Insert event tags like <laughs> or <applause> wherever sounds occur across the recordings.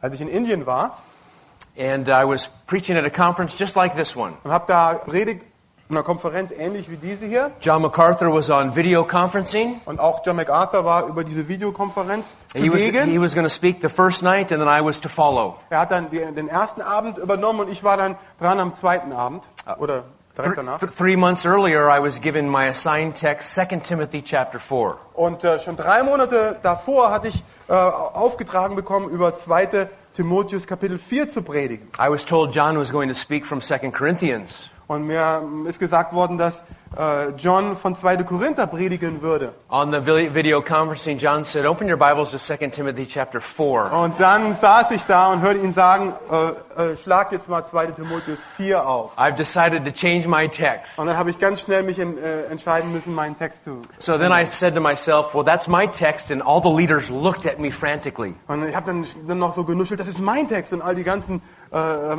als ich in Indien war and I was preaching at a conference just like this one. und habe da predigt in einer Konferenz ähnlich wie diese hier. John MacArthur was on video conferencing. Und auch John MacArthur war über diese Videokonferenz He was, he was going to speak the first night and then I was to follow. Er hat dann den ersten Abend übernommen und ich war dann dran am zweiten Abend oder direkt danach. th- three months earlier, I was given my assigned text, 2 Timothy chapter 4. Und äh, schon drei Monate davor hatte ich äh, aufgetragen bekommen, über 2. Timotheus Kapitel 4 zu predigen. I was told John was going to speak from 2 Corinthians. Und mir ist gesagt worden, dass John von 2. Korinther predigen würde. On the vi- video conferencing, John said, Open your Bibles to 2 Timothy chapter 4. Und dann saß ich da und hörte ihn sagen, äh, äh, schlag jetzt mal 2. Timotheus 4 auf. I've decided to change my text. Und dann habe ich ganz schnell mich en, äh, entscheiden müssen, meinen Text zu. So then I said to myself, Well, that's my text, and all the leaders looked at me frantically. Und ich habe dann, dann noch so genuschelt, das ist mein Text. Und all die ganzen äh,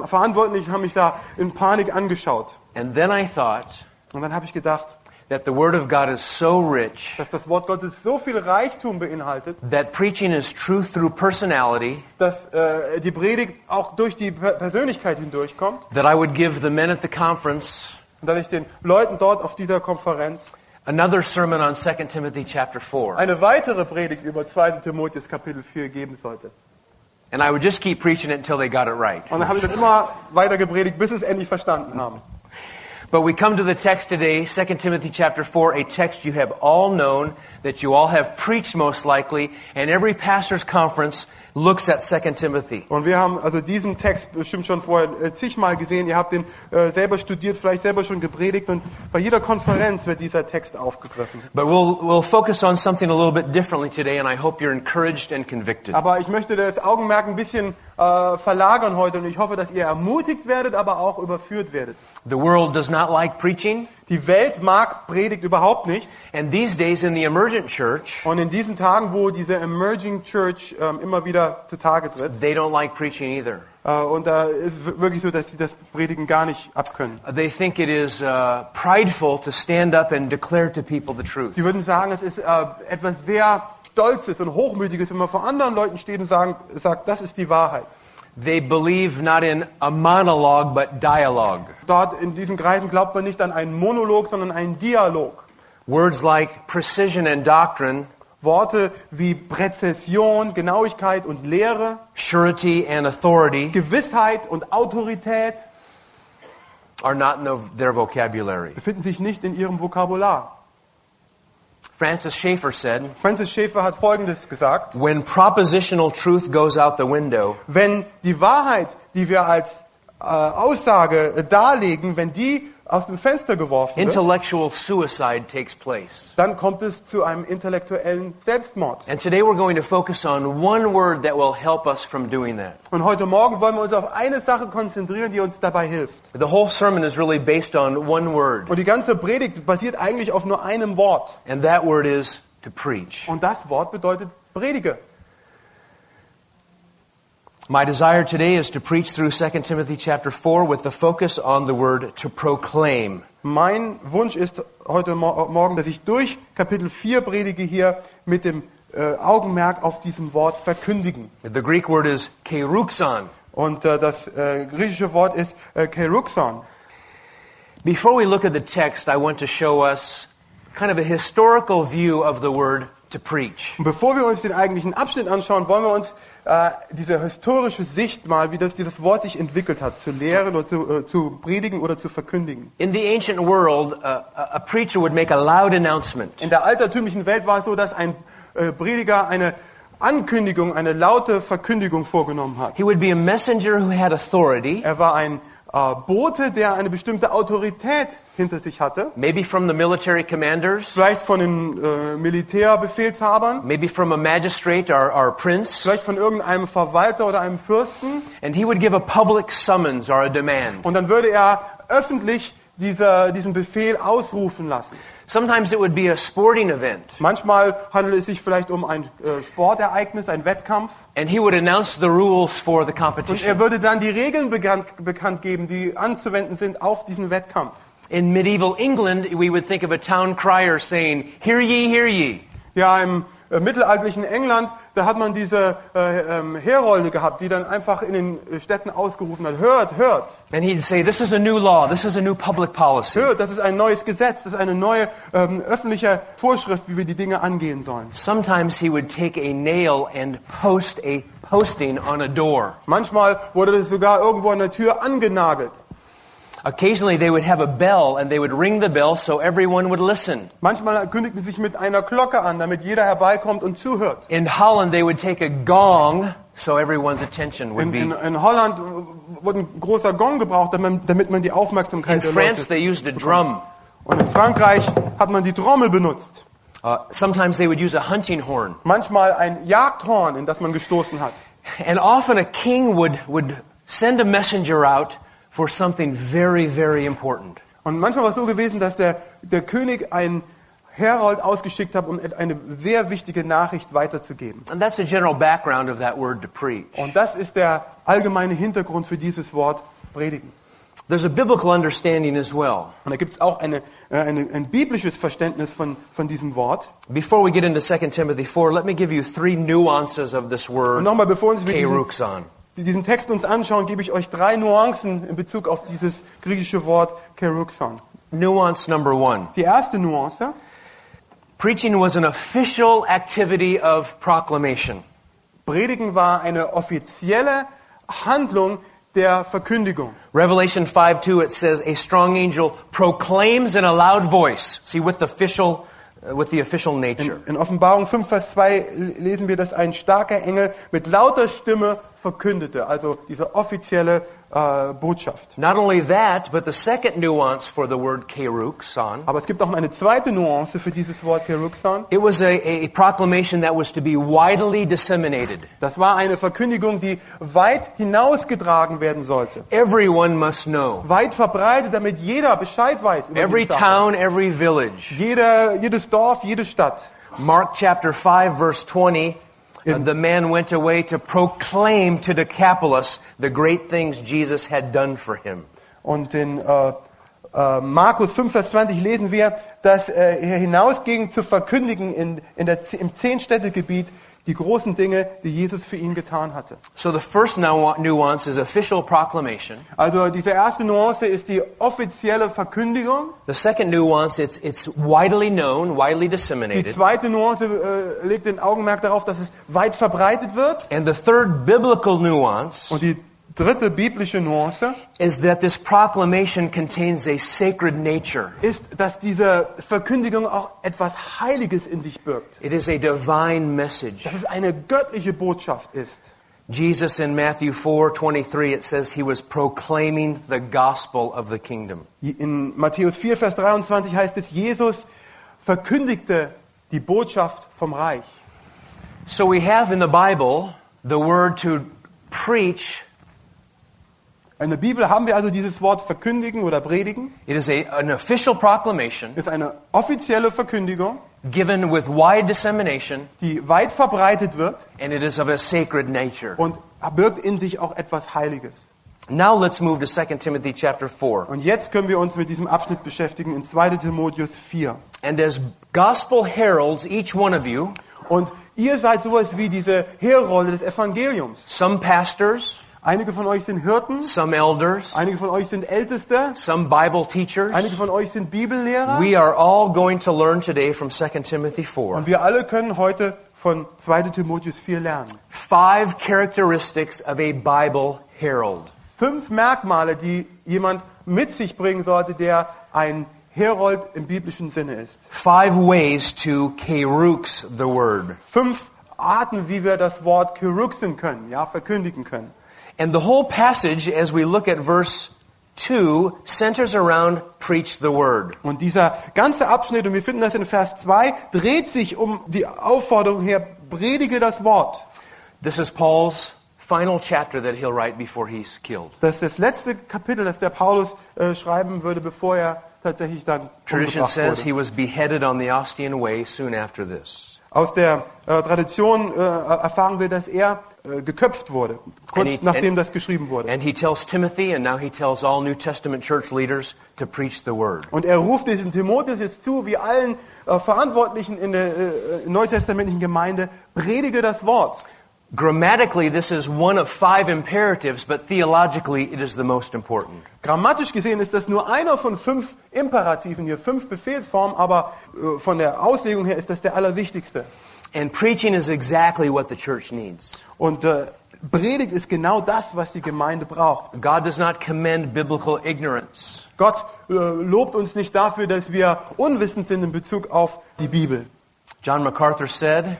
Verantwortlichen haben mich da in Panik angeschaut. And then I thought Und dann habe ich gedacht, that the Word of God is so rich dass das Wort Gottes so viel Reichtum beinhaltet, that preaching is truth through personality, dass äh, die Predigt auch durch die Per- Persönlichkeit hindurchkommt. that I would give the men at the conference Und dass ich den Leuten dort auf dieser Konferenz another sermon on 2 Timothy chapter 4. eine weitere Predigt über 2. Timotheus Kapitel 4 geben sollte. And I would just keep preaching it until they got it right. Und dann habe ich das immer weiter gepredigt, bis sie es endlich verstanden haben. But we come to the text today, 2 Timothy chapter 4, a text you have all known, that you all have preached most likely, and every pastor's conference looks at 2 Timothy. Und wir haben also diesen Text bestimmt schon vorher äh, zigmal gesehen. Ihr habt den äh, selber studiert, vielleicht selber schon gepredigt. Und bei jeder Konferenz wird dieser Text aufgegriffen. But we'll, we'll focus on something a little bit differently today, and I hope you're encouraged and convicted. Aber ich möchte das Augenmerk ein bisschen äh, verlagern heute. Und ich hoffe, dass ihr ermutigt werdet, aber auch überführt werdet. The world does not like preaching, Die Welt mag Predigt überhaupt nicht. and these days in the emergent church, Und in diesen Tagen, wo diese Emerging Church ähm, immer wieder zutage tritt, they don't like preaching either. äh, und da ist es wirklich so, dass sie das Predigen gar nicht abkönnen. They think it is uh, prideful to stand up and declare to people the truth. Sie würden sagen, es ist äh, etwas sehr Stolzes und Hochmütiges, wenn man vor anderen Leuten steht und sagen, sagt, das ist die Wahrheit. They believe not in a monologue, but dialogue. Dort in diesen Kreisen glaubt man nicht an einen Monolog, sondern einen Dialog. Words like precision and doctrine, Worte wie Präzision, Genauigkeit und Lehre, surety and authority Gewissheit und Autorität are not in the- their vocabulary. befinden sich nicht in ihrem Vokabular. Francis Schaeffer said, Francis Schaeffer hat Folgendes gesagt. When propositional truth goes out the window, Wenn die Wahrheit, die wir als äh, Aussage darlegen, wenn die aus dem Fenster geworfen wird, intellectual suicide takes place. dann kommt es zu einem intellektuellen Selbstmord. And today we're going to focus on one word that will help us from doing that. Und heute Morgen wollen wir uns auf eine Sache konzentrieren, die uns dabei hilft. The whole sermon is really based on one word, Und die ganze Predigt basiert eigentlich auf nur einem Wort. and that word is to preach. Und das Wort bedeutet Predige. My desire today is to preach through 2 Timothy chapter 4 with the focus on the word to proclaim. Mein Wunsch ist heute Mo- Morgen, dass ich durch Kapitel 4 predige hier mit dem äh, Augenmerk auf diesem Wort verkündigen. The Greek word is keruxon. Und äh, das äh, griechische Wort ist äh, keruxon. Before we look at the text, I want to show us kind of a historical view of the word to preach. Und bevor wir uns den eigentlichen Abschnitt anschauen, wollen wir uns äh, diese historische Sicht mal, wie das dieses Wort sich entwickelt hat, zu lehren oder zu, äh, zu predigen oder zu verkündigen. In the ancient world, uh, a a preacher would make a loud announcement. In der altertümlichen Welt war es so, dass ein äh, Prediger eine Ankündigung, eine laute Verkündigung vorgenommen hat. He would be a messenger who had authority, Er war ein äh, Bote, der eine bestimmte Autorität hinter sich hatte. maybe from the military commanders, Vielleicht von den äh, Militärbefehlshabern, maybe from a magistrate or, or a prince, vielleicht von irgendeinem Verwalter oder einem Fürsten. and he would give a public summons or a demand. Und dann würde er öffentlich dieser, diesen Befehl ausrufen lassen. Sometimes it would be a sporting event, Manchmal handelt es sich vielleicht um ein äh, Sportereignis, ein Wettkampf. and he would announce the rules for the Und er competition. würde dann die Regeln bekannt, bekannt geben, die anzuwenden sind auf diesen Wettkampf. In medieval England, we would think of a town crier saying, Hear ye, hear ye. Ja, im äh, mittelalterlichen England, da hat man diese äh, ähm, Herolde gehabt, die dann einfach in den äh, Städten ausgerufen hat, hört, hört, And he'd say, This is a new law, this is a new public policy. hört, das ist ein neues Gesetz, das ist eine neue ähm, öffentliche Vorschrift, wie wir die Dinge angehen sollen. Sometimes he would take a nail and post a posting on a door. Manchmal wurde das sogar irgendwo an der Tür angenagelt. Occasionally they would have a bell and they would ring the bell so everyone would listen. Manchmal kündigten sie sich mit einer Glocke an, damit jeder herbeikommt und zuhört. In Holland they would take a gong so everyone's attention would In, be. in, in Holland wurde ein großer Gong gebraucht, damit man, damit man die Aufmerksamkeit der France they used a drum. Und in Frankreich hat man die Trommel benutzt. Uh, sometimes they would use a hunting horn. Manchmal ein Jagdhorn, in das man gestoßen hat. And often a king would, would send a messenger out for something very, very important. Und manchmal war es so gewesen, dass der, der König einen Herold ausgeschickt hat, um eine sehr wichtige Nachricht weiterzugeben. And that's the general background of that word to preach. Und das ist der allgemeine Hintergrund für dieses Wort predigen. There's a biblical understanding as well. Und da gibt es auch eine, äh, eine, ein biblisches Verständnis von, von diesem Wort. Before we get into 2 Timothy 4, let me give you three nuances of this Und word, nochmal, bevor wir diesen, keruxon. Diesen Text uns anschauen, gebe ich euch drei Nuancen in Bezug auf dieses griechische Wort keruxon. Nuance number one. Die erste Nuance, Preaching was an official activity of proclamation. Predigen war eine offizielle Handlung der Verkündigung. Revelation 5 2, it says, A strong angel proclaims in a loud voice. See, with the official, with the official nature. In Offenbarung 5, Vers 2 lesen wir, dass ein starker Engel mit lauter Stimme verkündete, also diese offizielle äh, Botschaft. Not only that, but the second nuance for the word keruxon, Aber es gibt auch eine zweite Nuance für dieses Wort Keruxon. it was a, a proclamation that was to be widely disseminated. Das war eine Verkündigung, die weit hinausgetragen werden sollte. Everyone must know. Weit verbreitet, damit jeder Bescheid weiß. Über Every die Sache. town, every village. Jeder, jedes Dorf, jede Stadt. Mark chapter 5 verse 20, uh, the man went away to proclaim to Decapolis the great things Jesus had done for him. Und in äh, äh, Markus 5, Vers 20 lesen wir, dass äh, er hinausging zu verkündigen in, in der, im Zehn-Städte-Gebiet die großen Dinge, die Jesus für ihn getan hatte. So the first nu- nuance is official proclamation. Also diese erste Nuance ist die offizielle Verkündigung. The second nuance, it's, it's widely known, widely Die disseminated. zweite Nuance äh, legt den Augenmerk darauf, dass es weit verbreitet wird. And the third biblical nuance Und die dritte biblische Nuance is that this proclamation contains a sacred nature. ist, dass diese Verkündigung auch etwas Heiliges in sich birgt. It is a divine message. Dass es eine göttliche Botschaft ist. Jesus in Matthew 4:23 it says he was proclaiming the gospel of the kingdom. In Matthäus 4, Vers 23 heißt es, Jesus verkündigte die Botschaft vom Reich. So we have in the Bible the word to preach. In der Bibel haben wir also dieses Wort verkündigen oder predigen. It is a, an official proclamation ist eine offizielle Verkündigung, given with wide dissemination die weit verbreitet wird and it is of a sacred nature. und birgt in sich auch etwas Heiliges. Now let's move to 2 Timothy chapter 4. Und jetzt können wir uns mit diesem Abschnitt beschäftigen in 2. Timotheus 4. And as gospel heralds, each one of you, Und ihr seid sowas wie diese Herolde des Evangeliums. some pastors, Einige von euch sind Hirten, some elders, einige von euch sind Älteste, some Bible teachers. einige von euch sind Bibellehrer. We are all going to learn today from 2 Timothy 4 Und wir alle können heute von 2. Timotheus 4 lernen. five characteristics of a Bible herald. Fünf Merkmale, die jemand mit sich bringen sollte, der ein Herold im biblischen Sinne ist. Five ways to kerux the word. Fünf Arten, wie wir das Wort keruxen können, ja, verkündigen können. And the whole passage, as we look at verse 2 centers around preach the word. Und dieser ganze Abschnitt, und wir finden das in Vers 2, dreht sich um die Aufforderung her, predige das Wort. This is Paul's final chapter that he'll write before he's killed. Das ist das letzte Kapitel, das der Paulus äh, schreiben würde, bevor er tatsächlich dann Tradition says wurde. he was beheaded on the Ostian Way soon after this. Aus der äh, Tradition äh, erfahren wir, dass er äh, geköpft wurde, kurz he- nachdem and- das geschrieben wurde. And he tells Timothy, and now he tells all New Testament church leaders to preach the word. Und er ruft diesen Timotheus jetzt zu, wie allen äh, Verantwortlichen in der äh, neutestamentlichen Gemeinde, predige das Wort. Grammatically, this is one of five imperatives, but theologically, it is the most important. Grammatisch gesehen ist das nur einer von fünf Imperativen hier, fünf Befehlsformen, aber äh, von der Auslegung her ist das der allerwichtigste. And preaching is exactly what the church needs. Und äh, Predigt ist genau das, was die Gemeinde braucht. God does not commend biblical ignorance. Gott äh, lobt uns nicht dafür, dass wir unwissend sind in Bezug auf die Bibel. John MacArthur said,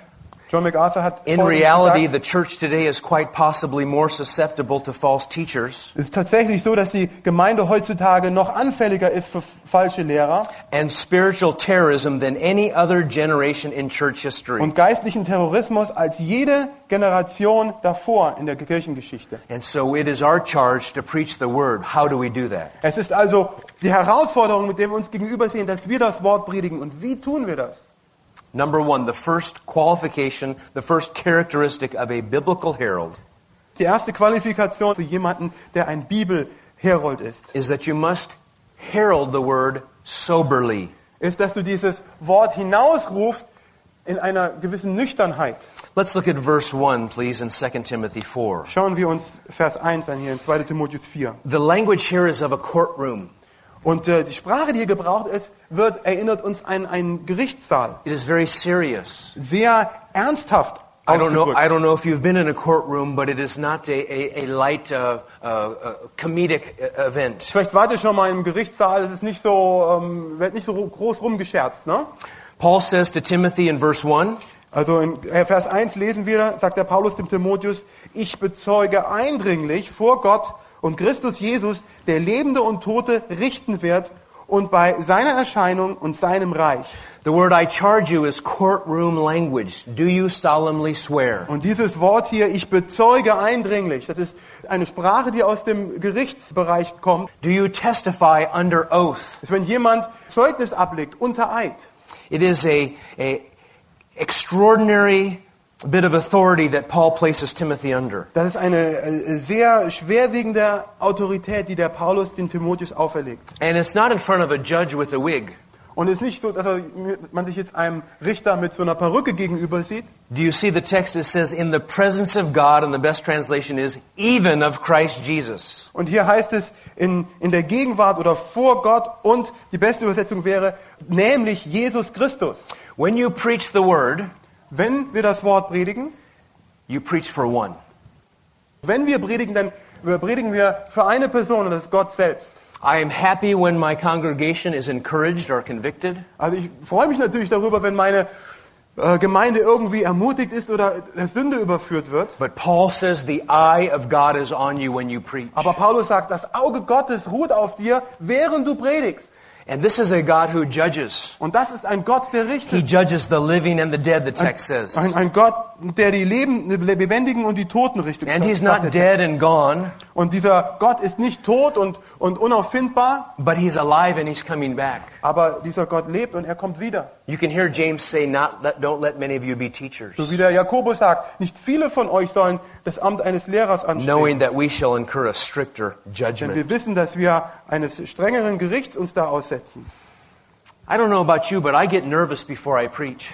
John MacArthur hat In reality, gesagt, the church today is quite possibly more susceptible to false teachers es ist tatsächlich so, dass die Gemeinde heutzutage noch anfälliger ist für falsche Lehrer and spiritual terrorism than any other generation in church history. und geistlichen Terrorismus als jede Generation davor in der Kirchengeschichte. And so it is our charge to preach the word. How do we do that? Es ist also die Herausforderung, mit der wir uns gegenübersehen, dass wir das Wort predigen. Und wie tun wir das? Number one, the first qualification, the first characteristic of a biblical herald Die erste Qualifikation für jemanden, der ein Bibelherold ist, is that you must herald the word soberly. ist, dass du dieses Wort hinausrufst in einer gewissen Nüchternheit. Let's look at verse 1, please, in 2 Timothy 4. Schauen wir uns Vers 1 an hier in 2 Timotheus 4. The language here is of a courtroom. Und äh, die Sprache, die hier gebraucht ist, wird, erinnert uns an einen Gerichtssaal. It is very serious. Sehr ernsthaft I don't know. I don't know if you've been in a courtroom, but it is not a, a, a light uh, uh, uh, comedic uh, event. Vielleicht wart ihr schon mal im Gerichtssaal, es ist nicht so, ähm, wird nicht so groß rumgescherzt. Ne? Paul says to Timothy in verse 1, Also in äh, Vers 1 lesen wir, sagt der Paulus dem Timotheus, ich bezeuge eindringlich vor Gott und Christus Jesus, der Lebende und Tote richten wird und bei seiner Erscheinung und seinem Reich. the word I charge you is courtroom language. Do you solemnly swear? Und dieses Wort hier, ich bezeuge eindringlich, das ist eine Sprache, die aus dem Gerichtsbereich kommt. Do you testify under oath? Das ist, wenn jemand Zeugnis ablegt unter Eid. It is a, a extraordinary bit of authority that Paul places Timothy under. Das ist eine äh, sehr schwerwiegende Autorität, die der Paulus den Timotheus auferlegt. And it's not in front of a judge with a wig. Und es ist nicht so, dass er, man sich jetzt einem Richter mit so einer Perücke gegenüber sieht. Do you see the text? It says, in the presence of God, and the best translation is, even of Christ Jesus. Und hier heißt es in, in der Gegenwart oder vor Gott und die beste Übersetzung wäre, nämlich Jesus Christus. When you preach the word, Wenn wir das Wort predigen, you preach for one. wenn wir predigen, dann predigen wir für eine Person und das ist Gott selbst. I am happy when my congregation is encouraged or convicted. Also ich freue mich natürlich darüber, wenn meine äh, Gemeinde irgendwie ermutigt ist oder der Sünde überführt wird. But Paul says the eye of God is on you when you preach. Aber Paulus sagt, das Auge Gottes ruht auf dir, während du predigst. And this is a God who judges. Und das ist ein Gott, der He judges the living and the dead, the text says. Ein, ein Gott, der die Leben, die Lebendigen und die Toten richtet. And he's not dead and gone, Und dieser Gott ist nicht tot und, und unauffindbar, but he's alive and he's coming back. aber dieser Gott lebt und er kommt wieder. You can hear James say, not let, don't let many of you be teachers, So wie der Jakobus sagt, nicht viele von euch sollen das Amt eines Lehrers knowing anstreben. that we shall incur a stricter Denn judgment. wir wissen, dass wir eines strengeren Gerichts uns da aussetzen. I don't know about you, but I get nervous before I preach.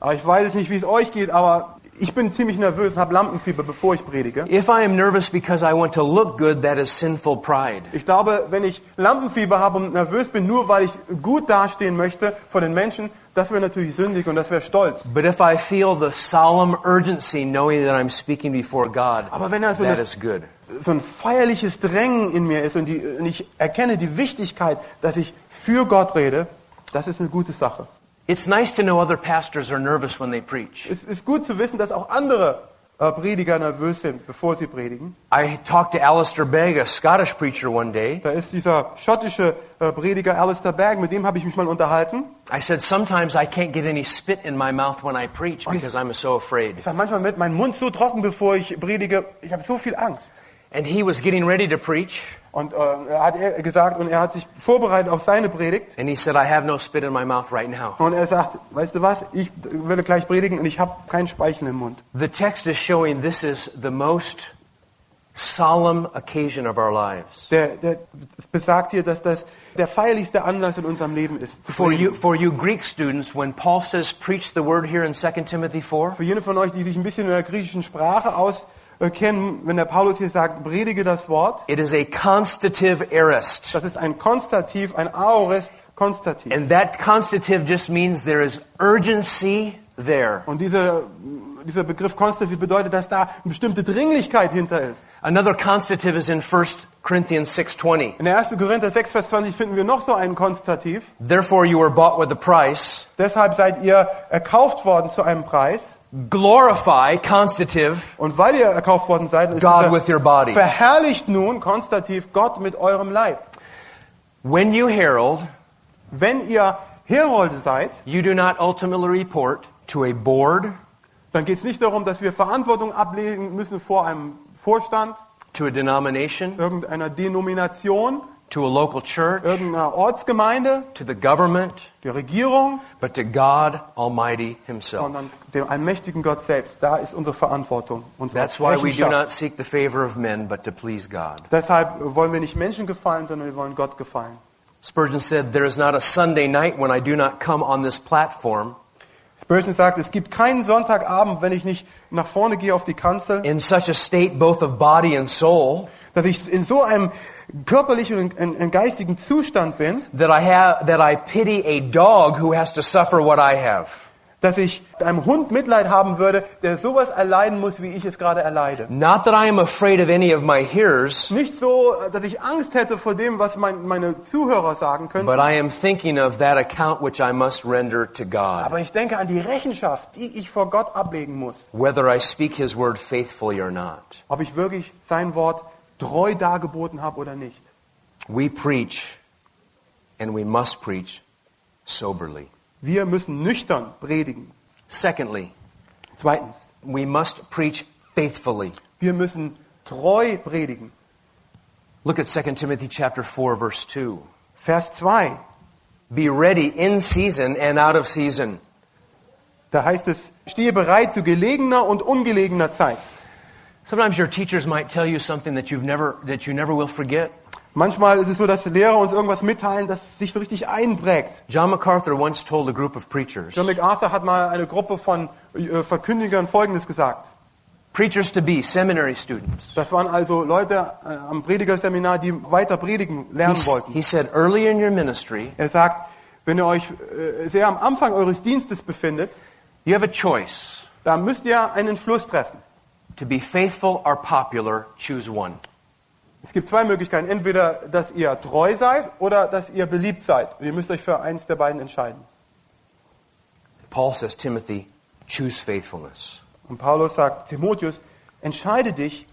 Aber ich weiß nicht, wie es euch geht, aber ich bin ziemlich nervös und habe Lampenfieber, bevor ich predige. If I am nervous because I want to look good, that is sinful pride. Ich glaube, wenn ich Lampenfieber habe und nervös bin, nur weil ich gut dastehen möchte vor den Menschen, das wäre natürlich sündig und das wäre stolz. But if I feel the solemn urgency knowing that I'm speaking before God, Aber wenn also that is good. so ein feierliches Drängen in mir ist und, die, und ich erkenne die Wichtigkeit, dass ich für Gott rede, das ist eine gute Sache. It's nice to know other pastors are nervous when they preach. Es ist gut zu wissen, dass auch andere äh, Prediger nervös sind, bevor sie predigen. I talked to Alistair Begg, a Scottish preacher, one day. Da ist dieser schottische äh, Prediger Alistair Berg, mit dem habe ich mich mal unterhalten. I said, Sometimes I can't get any spit in my mouth when I preach because I'm so afraid. Ich sage, manchmal wird mein Mund so trocken, bevor ich predige, ich habe so viel Angst. And he was getting ready to preach, Und äh, er hat er gesagt, und er hat sich vorbereitet auf seine Predigt. and he said, I have no spit in my mouth right now. Und er sagt, weißt du was, ich werde gleich predigen und ich habe keinen Speichel im Mund. The text is showing this is the most solemn occasion of our lives. Der, der besagt hier, dass das der feierlichste Anlass in unserem Leben ist. For you, for you Greek students, when Paul says preach the word here in 2 Timothy 4, Für jene von euch, die sich ein bisschen in der griechischen Sprache auskennen, wenn der Paulus hier sagt, predige das Wort, it is a constative aorist. das ist ein Konstativ, ein Aorist Konstativ. And that constative just means there is urgency there. Und dieser, dieser Begriff Konstativ bedeutet, dass da eine bestimmte Dringlichkeit hinter ist. Another constative is in 1 Corinthians 6:20. In der 1. Korinther 6, Vers 20 finden wir noch so einen Konstativ. Therefore you were bought with a price. Deshalb seid ihr erkauft worden zu einem Preis. Glorify constative Und weil ihr erkauft worden seid, ist God with your body. verherrlicht nun, Konstativ, Gott mit eurem Leib. When you herald, Wenn ihr Herolde seid, you do not ultimately report to a board, dann geht es nicht darum, dass wir Verantwortung ablegen müssen vor einem Vorstand, to a denomination, irgendeiner Denomination, to a local church, irgendeiner Ortsgemeinde, to the government, der Regierung, but to God Almighty Himself. sondern dem allmächtigen Gott selbst. Da ist unsere Verantwortung. Unsere That's why we do not seek the favor of men, but to please God. Deshalb wollen wir nicht Menschen gefallen, sondern wir wollen Gott gefallen. Spurgeon said, There is not a Sunday night when I do not come on this platform Spurgeon sagt, es gibt keinen Sonntagabend, wenn ich nicht nach vorne gehe auf die Kanzel, in such a state both of body and soul dass ich in so einem körperlichen und und geistigen Zustand bin, that I have that I pity a dog who has to suffer what I have. dass ich einem Hund Mitleid haben würde, der sowas erleiden muss, wie ich es gerade erleide. Not that I am afraid of any of my hearers, Nicht so, dass ich Angst hätte vor dem, was mein, meine Zuhörer sagen können, but I am thinking of that account which I must render to God, aber ich denke an die Rechenschaft, die ich vor Gott ablegen muss. whether I speak His word faithfully or not. Ob ich wirklich sein Wort treu dargeboten habe oder nicht. We preach, and we must preach soberly. Wir müssen nüchtern predigen. Secondly, Zweitens, we must preach faithfully. wir müssen treu predigen. Look at 2 Timothy chapter 4 verse 2. Vers 2, Be ready in season and out of season. da heißt es, stehe bereit zu gelegener und ungelegener Zeit. Sometimes your teachers might tell you something that you've never that you never will forget. Manchmal ist es so, dass Lehrer uns irgendwas mitteilen, das sich so richtig einprägt. John MacArthur once told a group of preachers, John MacArthur hat mal eine Gruppe von äh, Verkündigern Folgendes gesagt. preachers to be, seminary students. Das waren also Leute äh, am Predigerseminar, die weiter predigen lernen wollten. he said, early in your ministry, Er sagt, wenn ihr euch äh, sehr am Anfang eures Dienstes befindet, you have a choice. da müsst ihr einen Entschluss treffen. To be faithful or popular, choose one. Es gibt zwei Möglichkeiten. Entweder, dass ihr treu seid oder dass ihr beliebt seid. Und ihr müsst euch für eins der beiden entscheiden. Paul says, Timothy, choose faithfulness. Und Paulus sagt, Timotheus, entscheide dich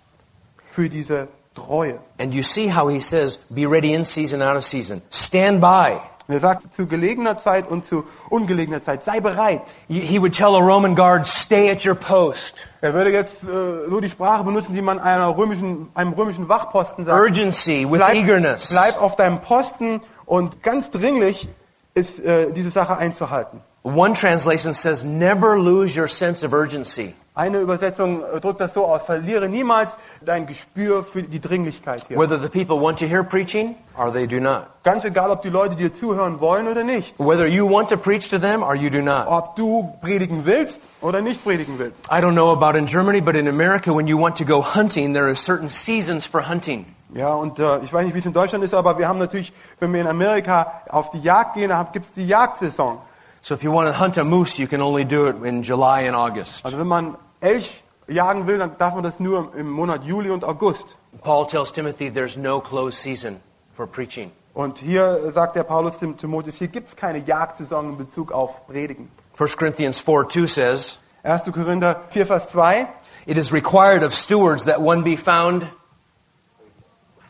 für diese Treue. And you see how he says, be ready in season, out of season. Stand by. Und er sagt, zu gelegener Zeit und zu ungelegener Zeit, sei bereit. He would tell a Roman guard, stay at your post. Er würde jetzt äh, so die Sprache benutzen, die man einer römischen, einem römischen Wachposten sagt. Urgency with Bleib, eagerness. bleib auf deinem Posten und ganz dringlich ist äh, diese Sache einzuhalten. One translation says, never lose your sense of urgency. Eine Übersetzung äh, drückt das so aus, verliere niemals dein Gespür für die Dringlichkeit hier. Whether the people want to hear preaching or they do not. Ganz egal, ob die Leute dir zuhören wollen oder nicht. Whether you want to preach to them or you do not. Ob du predigen willst oder nicht predigen willst. I don't know about in Germany, but in America, when you want to go hunting, there are certain seasons for hunting. Ja, und äh, ich weiß nicht, wie es in Deutschland ist, aber wir haben natürlich, wenn wir in Amerika auf die Jagd gehen, gibt es die Jagdsaison. So if you want to hunt a moose, you can only do it in July and August. Also wenn man Elch jagen will, dann darf man das nur im Monat Juli und August. Paul tells Timothy there's no closed season for preaching. Und hier sagt der Paulus dem Timotheus, hier gibt es keine Jagdsaison in Bezug auf Predigen. 1 Corinthians 4 2 says, 1. Korinther 4, Vers 2, It is required of stewards that one be found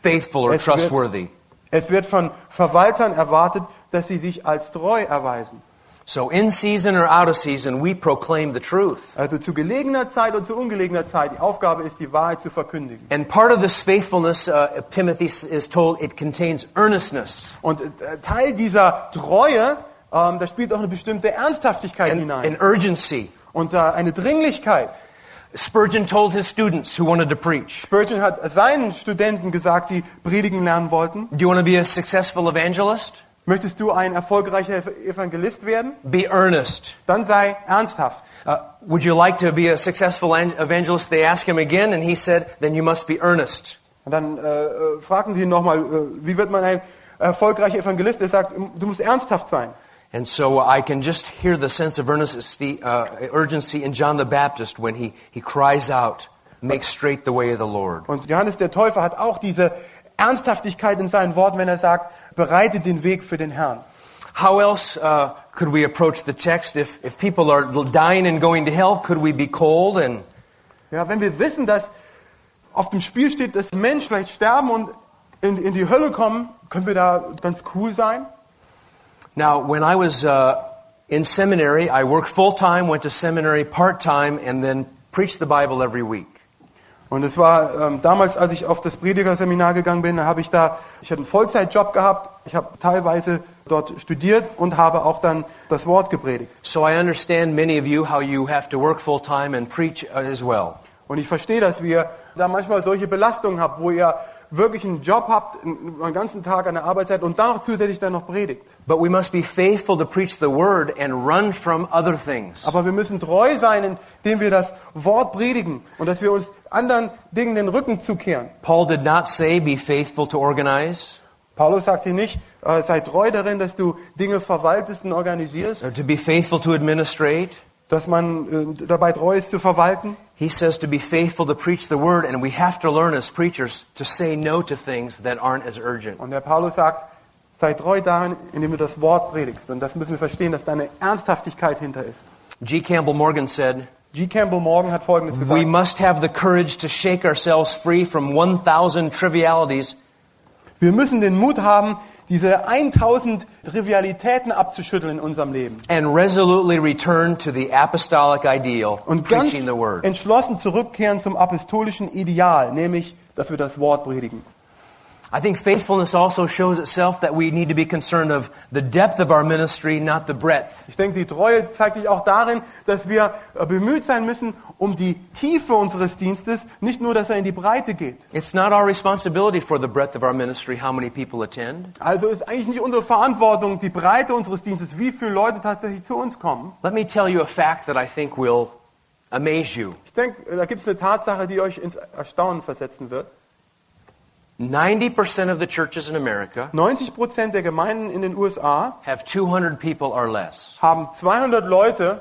faithful or Es wird- trustworthy. Es wird von Verwaltern erwartet, dass sie sich als treu erweisen. So in season or out of season, we proclaim the truth. Also zu gelegener Zeit und zu ungelegener Zeit. Die Aufgabe ist, die Wahrheit zu verkündigen. And part of this faithfulness, uh, Timothy is told, it contains earnestness Und äh, Teil dieser Treue, ähm, da spielt auch eine bestimmte Ernsthaftigkeit and, hinein. and urgency. Und äh, eine Dringlichkeit. Spurgeon told his students who wanted to preach, Spurgeon hat seinen Studenten gesagt, die predigen lernen wollten, Do you want to be a successful evangelist? Möchtest du ein erfolgreicher Evangelist werden? Be earnest. Dann sei ernsthaft. Uh, would you like to be a successful an- evangelist? They asked him again, and he said, Then you must be earnest. Und dann äh, äh, fragten sie ihn nochmal, äh, wie wird man ein erfolgreicher Evangelist? Er sagt, du musst ernsthaft sein. And so I can just hear the sense of earnesty, uh, urgency in John the Baptist when he, he cries out, Make straight the way of the Lord. Und Johannes der Täufer hat auch diese Ernsthaftigkeit in seinen Worten, wenn er sagt, bereite den Weg für den Herrn. How else uh, could we approach the text? If, if people are dying and going to hell, could we be cold and Ja, wenn wir wissen, dass auf dem Spiel steht, dass Menschen vielleicht sterben und in, in die Hölle kommen, können wir da ganz cool sein? Now, when I was uh, in seminary, I worked full time, went to seminary part time, and then preached the Bible every week. Und es war ähm, damals, als ich auf das Predigerseminar gegangen bin, da habe ich da, ich hatte einen Vollzeitjob gehabt, ich habe teilweise dort studiert und habe auch dann das Wort gepredigt. So I understand many of you how you have to work full time and preach uh, as well. Und ich verstehe, dass wir da manchmal solche Belastungen haben, wo ihr wirklich einen Job habt, einen ganzen Tag an der Arbeit seid und dann noch zusätzlich dann noch predigt. But we must be faithful to preach the word and run from other things. Aber wir müssen treu sein, indem wir das Wort predigen und dass wir uns anderen Dingen den Rücken zukehren. Paul did not say, Be faithful to organize, Paulus sagt hier nicht, äh, sei treu darin, dass du Dinge verwaltest und organisierst, or to be faithful to administrate. dass man äh, dabei treu ist zu verwalten. He says to be faithful to preach the word, and we have to learn as preachers to say no to things that aren't as urgent. Und der Paulus sagt, sei treu darin, indem du das Wort predigst. Und das müssen wir verstehen, dass da eine Ernsthaftigkeit hinter ist. G. Campbell Morgan said, G. Campbell Morgan hat Folgendes We must have the courage to shake ourselves free from 1,000 trivialities Wir müssen den Mut haben, diese 1000 Trivialitäten abzuschütteln in unserem Leben. and resolutely return to the apostolic ideal, Und ganz preaching the word. entschlossen zurückkehren zum apostolischen Ideal, nämlich, dass wir das Wort predigen. I think faithfulness also shows itself that we need to be concerned of the depth of our ministry, not the breadth. Ich denke, die Treue zeigt sich auch darin, dass wir äh, bemüht sein müssen um die Tiefe unseres Dienstes, nicht nur, dass er in die Breite geht. It's not our responsibility for the breadth of our ministry, how many people attend. Also ist eigentlich nicht unsere Verantwortung die Breite unseres Dienstes, wie viele Leute tatsächlich zu uns kommen. Let me tell you a fact that I think will amaze you. Ich denke, da gibt es eine Tatsache, die euch ins Erstaunen versetzen wird. 90% of the churches in America 90 Prozent der Gemeinden in den USA have 200 people or less. haben 200 Leute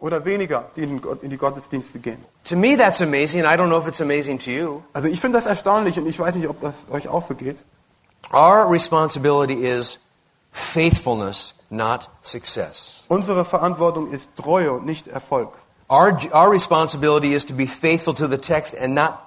oder weniger, die in die Gottesdienste gehen. To me, that's amazing. I don't know if it's amazing to you. Also ich finde das erstaunlich und ich weiß nicht, ob das euch auch so geht. Our responsibility is faithfulness, not success. Unsere Verantwortung ist Treue und nicht Erfolg. Our, our responsibility is to be faithful to the text and not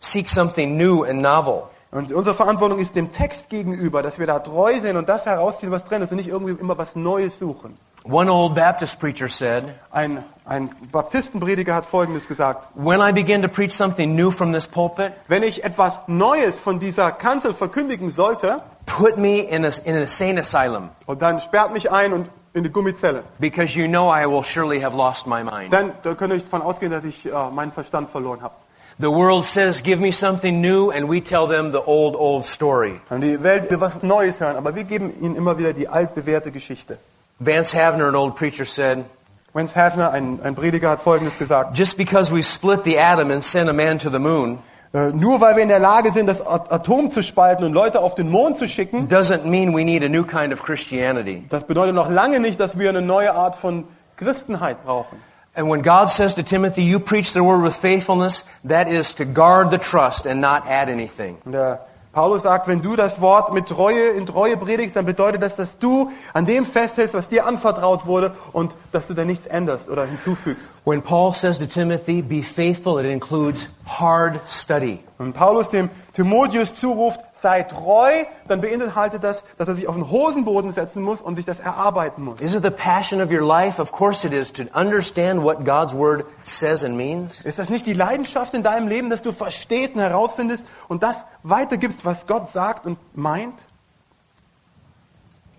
seek something new and novel. Und unsere Verantwortung ist dem Text gegenüber, dass wir da treu sind und das herausziehen, was drin ist und nicht irgendwie immer was Neues suchen. One old Baptist preacher said, Ein, ein Baptistenprediger hat Folgendes gesagt. When I begin to preach something new from this pulpit, Wenn ich etwas Neues von dieser Kanzel verkündigen sollte, put me in a, in an insane asylum und dann sperrt mich ein und in die Gummizelle, because you know I will surely have lost my mind. dann da könnt ihr davon ausgehen, dass ich äh, meinen Verstand verloren habe. The world says, Give me something new, and we tell them the old, old story. Und die Welt will was Neues hören, aber wir geben ihnen immer wieder die altbewährte Geschichte. Vance Havner, an old preacher, said, Wens Hafner, ein, ein Prediger, hat Folgendes gesagt. Just because we split the atom and sent a man to the moon Äh, nur weil wir in der Lage sind, das At- Atom zu spalten und Leute auf den Mond zu schicken, doesn't mean we need a new kind of Christianity. das bedeutet noch lange nicht, dass wir eine neue Art von Christenheit brauchen. And when God says to Timothy, You preach the word with faithfulness, that is to guard the trust and not add anything. Und der Paulus sagt, wenn du das Wort mit Treue in Treue predigst, dann bedeutet das, dass du an dem festhältst, was dir anvertraut wurde und dass du da nichts änderst oder hinzufügst. When Paul says to Timothy, be faithful, it includes hard study. Und Paulus dem Timotheus zuruft, sei treu, dann beinhaltet das, dass er sich auf den Hosenboden setzen muss und sich das erarbeiten muss. Is it the passion of your life? Of course it is, to understand what God's Word says and means. Ist das nicht die Leidenschaft in deinem Leben, dass du verstehst und herausfindest und das weitergibst, was Gott sagt und meint?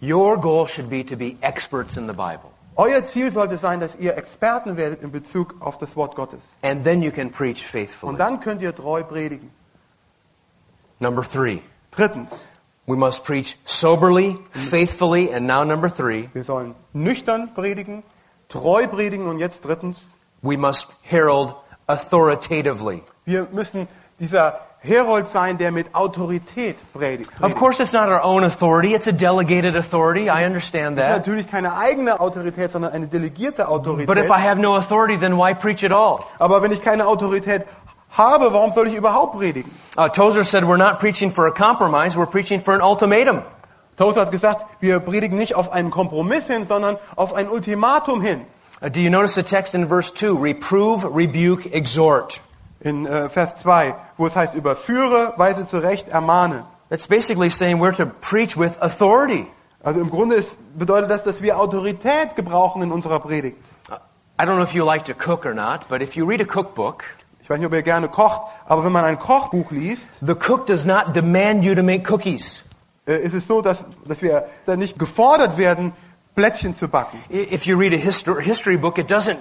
Your goal should be to be experts in the Bible. Euer Ziel sollte sein, dass ihr Experten werdet in Bezug auf das Wort Gottes. And then you can preach Und faithfully. dann könnt ihr treu predigen. Number three, Drittens, we must preach soberly, faithfully, and now number three, wir sollen nüchtern predigen, treu predigen und jetzt drittens, we must herald authoritatively. wir müssen dieser Herold sein, der mit Autorität predigt. Of course, it's not our own authority, it's a delegated authority. I understand Das ist that. natürlich keine eigene Autorität, sondern eine delegierte Autorität. But if I have no authority, then why preach at all? Aber wenn ich keine Autorität habe, warum soll ich überhaupt predigen? Uh, Tozer said we're not preaching for a compromise, we're preaching for an ultimatum. Toast hat gesagt, wir predigen nicht auf einen Kompromiss hin, sondern auf ein Ultimatum hin. Uh, do you notice the text in verse 2? Reprove, rebuke, exhort. In äh, Vers 2, wo es heißt, überführe, weise zurecht, ermahne. That's basically saying we're to preach with authority. Also im Grunde ist, bedeutet das, dass wir Autorität gebrauchen in unserer Predigt. Uh, I don't know if you like to cook or not, but if you read a cookbook, Ich weiß nicht, ob ihr gerne kocht, aber wenn man ein Kochbuch liest, the cook does not demand you to make cookies. äh, ist es so, dass, dass wir da nicht gefordert werden, Plätzchen zu backen. If you read a histo- history book, it doesn't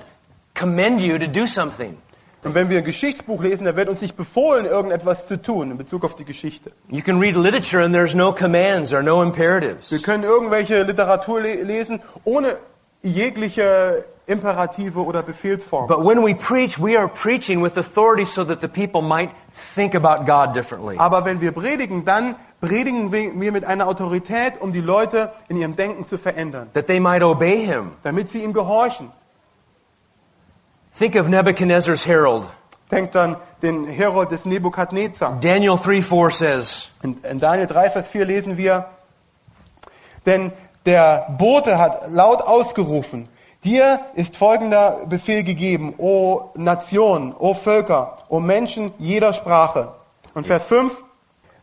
commend you to do something. Und wenn wir ein Geschichtsbuch lesen, da wird uns nicht befohlen, irgendetwas zu tun in Bezug auf die Geschichte. You can read literature and there's no commands or no Wir imperatives. können irgendwelche Literatur le lesen, ohne jegliche Imperative oder Befehlsform. But when we preach, we are preaching with authority so that the people might think about God differently. Aber wenn wir predigen, dann predigen wir mit einer Autorität, um die Leute in ihrem Denken zu verändern, That they might obey Him. damit sie ihm gehorchen. Think of Nebuchadnezzar's herald. Denkt an den Herold des Nebukadnezar. Daniel 3 4 says, In, in Daniel 3, Vers 4 lesen wir, denn der Bote hat laut ausgerufen, dir ist folgender Befehl gegeben, o Nation, o Völker, o Menschen jeder Sprache. Und Vers 5,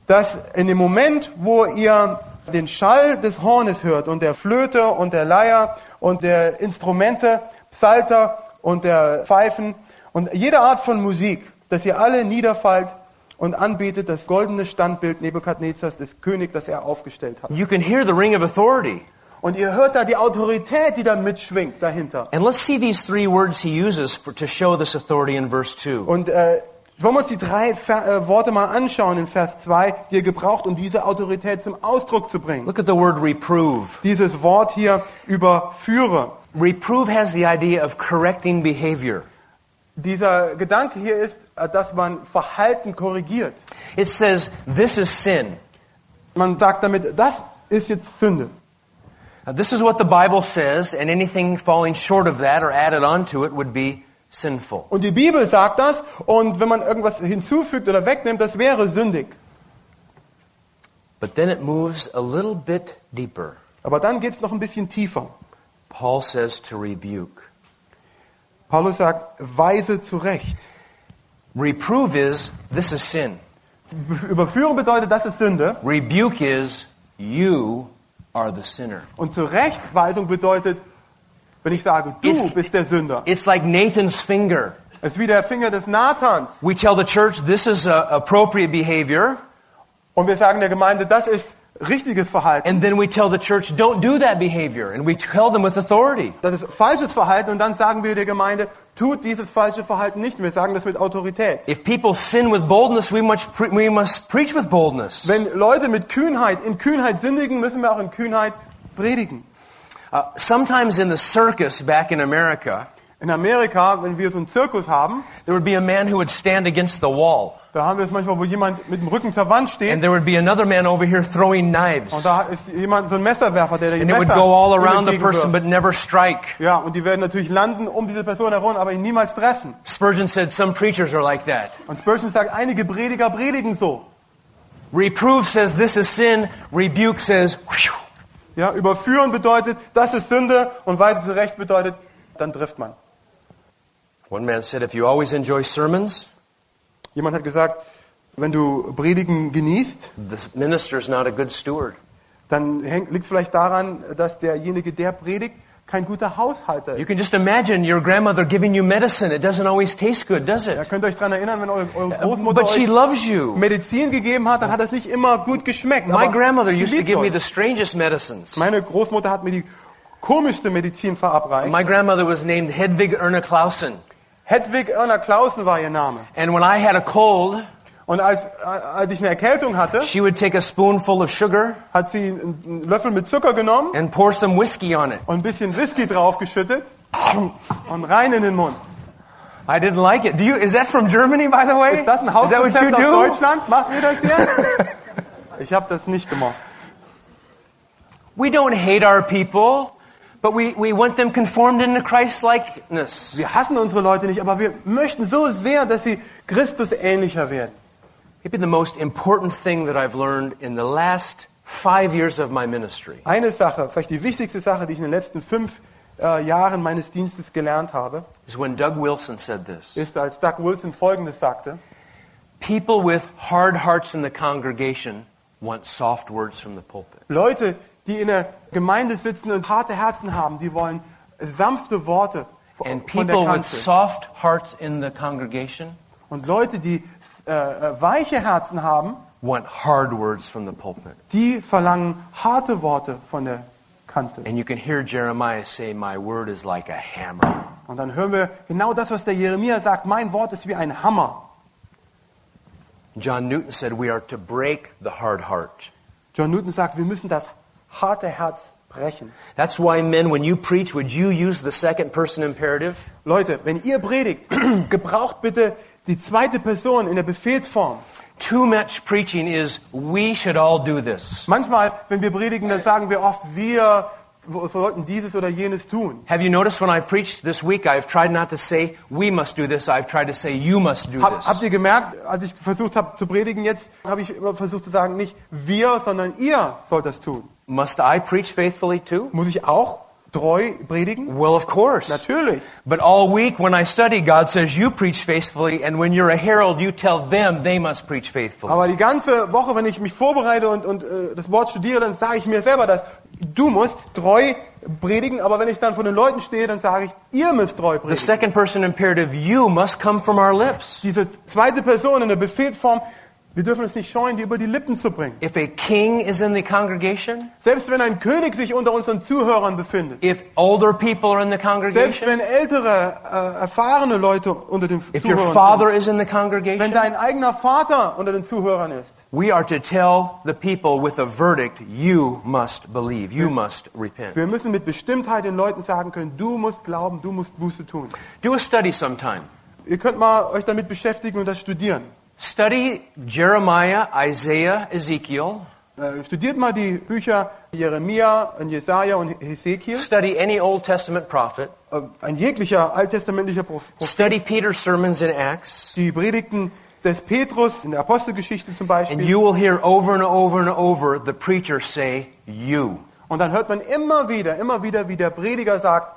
dass in dem Moment, wo ihr den Schall des Hornes hört und der Flöte und der Leier und der Instrumente, Psalter und der Pfeifen und jede Art von Musik, dass ihr alle niederfallt und anbetet das goldene Standbild Nebukadnezars des Königs, das er aufgestellt hat. you can hear the ring of authority. Und ihr hört da die Autorität, die da mitschwingt dahinter. And let's see these three words he uses for, to show this authority in verse 2. Und äh, wollen wir uns die drei Ver äh, Worte mal anschauen in Vers 2, die er gebraucht, um diese Autorität zum Ausdruck zu bringen. Look at the word reprove. Dieses Wort hier überführe. Reprove has the idea of correcting behavior. Dieser Gedanke hier ist, äh, dass man Verhalten korrigiert. It says, this is sin. Man sagt damit, das ist jetzt Sünde. Now, this is what the Bible says, and anything falling short of that or added onto it would be sinful. Und die Bibel sagt das und wenn man irgendwas hinzufügt oder wegnimmt, das wäre sündig. But then it moves a little bit deeper. Aber dann geht es noch ein bisschen tiefer. Paul says to rebuke. Paulus sagt, weise zurecht. Reprove is, this is sin. Überführen bedeutet, das ist Sünde. Rebuke is, you are the sinner. Und Zurechtweisung bedeutet, wenn ich sage, du Ist- bist der Sünder. It's like Nathan's finger. Es ist wie der Finger des Nathans. We tell the church this is appropriate behavior, Und wir sagen der Gemeinde, das ist richtiges Verhalten. and then we tell the church don't do that behavior, and we tell them with authority. Das ist falsches Verhalten. Und dann sagen wir der Gemeinde, tut dieses falsche Verhalten nicht. Wir sagen das mit Autorität. If people sin with boldness, we must, pre- we must preach with boldness. Wenn Leute mit Kühnheit, in Kühnheit sündigen, müssen wir auch in Kühnheit predigen. Uh, sometimes in the circus back in America, In Amerika, wenn wir so einen Zirkus haben, there would be a man who would stand against the wall, da haben wir es manchmal, wo jemand mit dem Rücken zur Wand and steht. there would be another man over here throwing Und knives, da ist jemand, so ein Messerwerfer, der die and it would Messer go all around the person but never strike. Ja, und die werden natürlich landen um diese Person herum, aber ihn niemals treffen. Spurgeon said some preachers are like that. Und Spurgeon sagt, einige Prediger predigen so. Reprove says this is sin. Rebuke says, whew. Ja, überführen bedeutet, das ist Sünde und weise zurecht bedeutet, dann trifft man. One man said, if you always enjoy sermons, Jemand hat gesagt, wenn du Predigen genießt, the minister's not a good steward. dann liegt es vielleicht daran, dass derjenige, der predigt, kein guter Haushalter You ist. can just imagine your grandmother giving you medicine. It doesn't always taste good, does Ihr it? könnt euch daran erinnern, wenn eure, eure Großmutter euch you. Medizin gegeben hat, dann hat das nicht immer gut geschmeckt. My aber grandmother used to give me the strangest medicines. Meine Großmutter hat mir die komischste Medizin verabreicht. My grandmother was named Hedwig Erna Clausen. Hedwig Erna Clausen war ihr Name. And when I had a cold, Und als, als ich eine Erkältung hatte, she would take a spoonful of sugar hat sie einen Löffel mit Zucker genommen and pour some whiskey on it. und ein bisschen Whisky draufgeschüttet und rein in den Mund. I didn't like it. Do you? Is that from Germany, by the way? Ist das ein Hausrezept aus do? Deutschland? Macht ihr das hier? <laughs> Ich habe das nicht gemacht. We don't hate our people, but we, we want them conformed into Christ likeness. Wir hassen unsere Leute nicht, aber wir möchten so sehr, dass sie Christus ähnlicher werden. Maybe the most important thing that I've learned in the last five years of my ministry Eine Sache, vielleicht die wichtigste Sache, die ich in den letzten fünf äh, Jahren meines Dienstes gelernt habe, is when Doug Wilson said this. ist, als Doug Wilson Folgendes sagte. People with hard hearts in the congregation want soft words from the pulpit. Leute, die in der Gemeinde sitzen und harte Herzen haben, die wollen sanfte Worte And von der people with Kanzel. soft hearts in the congregation Und Leute, die äh, äh, weiche Herzen haben, want hard words from the pulpit. die verlangen harte Worte von der Kanzel. And you can hear Jeremiah say, My word is like a hammer. Und dann hören wir genau das, was der Jeremia sagt. Mein Wort ist wie ein Hammer. John Newton said, We are to break the hard heart. John Newton sagt, wir müssen das harte Herz brechen. That's why, men, when you preach, would you use the second person imperative? Leute, wenn ihr predigt, <clears throat> gebraucht bitte die zweite Person in der Befehlsform. Too much preaching is, we should all do this. Manchmal, wenn wir predigen, dann sagen wir oft, wir sollten dieses oder jenes tun. Have you noticed when I preached this week, I've tried not to say, we must do this, I've tried to say, you must do Hab, habt this. ihr gemerkt, als ich versucht habe zu predigen jetzt, habe ich immer versucht zu sagen, nicht wir, sondern ihr sollt das tun. Must I preach faithfully too? Muss ich auch treu predigen? Well, of course. Natürlich. But all week when I study, God says, you preach faithfully, and when you're a herald, you tell them they must preach faithfully. Aber die ganze Woche, wenn ich mich vorbereite und, und äh, das Wort studiere, dann sage ich mir selber, dass du musst treu predigen. Aber wenn ich dann vor den Leuten stehe, dann sage ich, ihr müsst treu The predigen. second person imperative, you, must come from our lips. Diese zweite Person in der Befehlsform, wir dürfen es nicht scheuen, die über die Lippen zu bringen. If a king is in the congregation, Selbst wenn ein König sich unter unseren Zuhörern befindet. if older people are in the Selbst congregation, wenn ältere, äh, erfahrene Leute unter den if your Zuhörern father sind. is in the Wenn congregation, dein eigener Vater unter den Zuhörern ist. we are to tell the people with a verdict, you must believe, you must repent. Wir müssen mit Bestimmtheit den Leuten sagen können, du musst glauben, du musst Buße tun. Do a study sometime. Ihr könnt mal euch damit beschäftigen und das studieren. Study Jeremiah, Isaiah, Ezekiel. Äh, studiert mal die Bücher Jeremia und Jesaja und Hesekiel. Study any Old Testament prophet. Äh, ein jeglicher alttestamentlicher Prophet. Study Peter's sermons in Acts. Die Predigten des Petrus in der Apostelgeschichte zum And Beispiel. you will hear over and over and over the preacher say, you. Und dann hört man immer wieder, immer wieder, wie der Prediger sagt,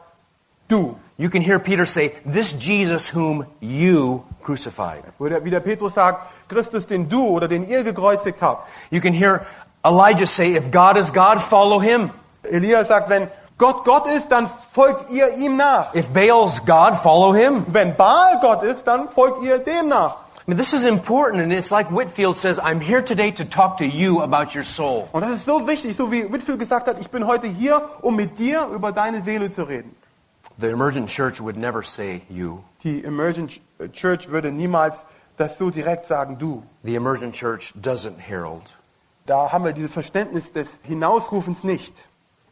du. You can hear Peter say, this Jesus whom you crucified. Wo der, wie der Petrus sagt, Christus, den du oder den ihr gekreuzigt habt. You can hear Elijah say, if God is God, follow him. Elia sagt, wenn Gott Gott ist, dann folgt ihr ihm nach. If Baal's God, follow him. Wenn Baal Gott ist, dann folgt ihr dem nach. I mean, this is important, and it's like Whitfield says, I'm here today to talk to you about your soul. Und das ist so wichtig, so wie Whitfield gesagt hat, ich bin heute hier, um mit dir über deine Seele zu reden. The emergent church would never say you. Die Emergent Church würde niemals das so direkt sagen, du. The emergent church doesn't herald. Da haben wir dieses Verständnis des Hinausrufens nicht.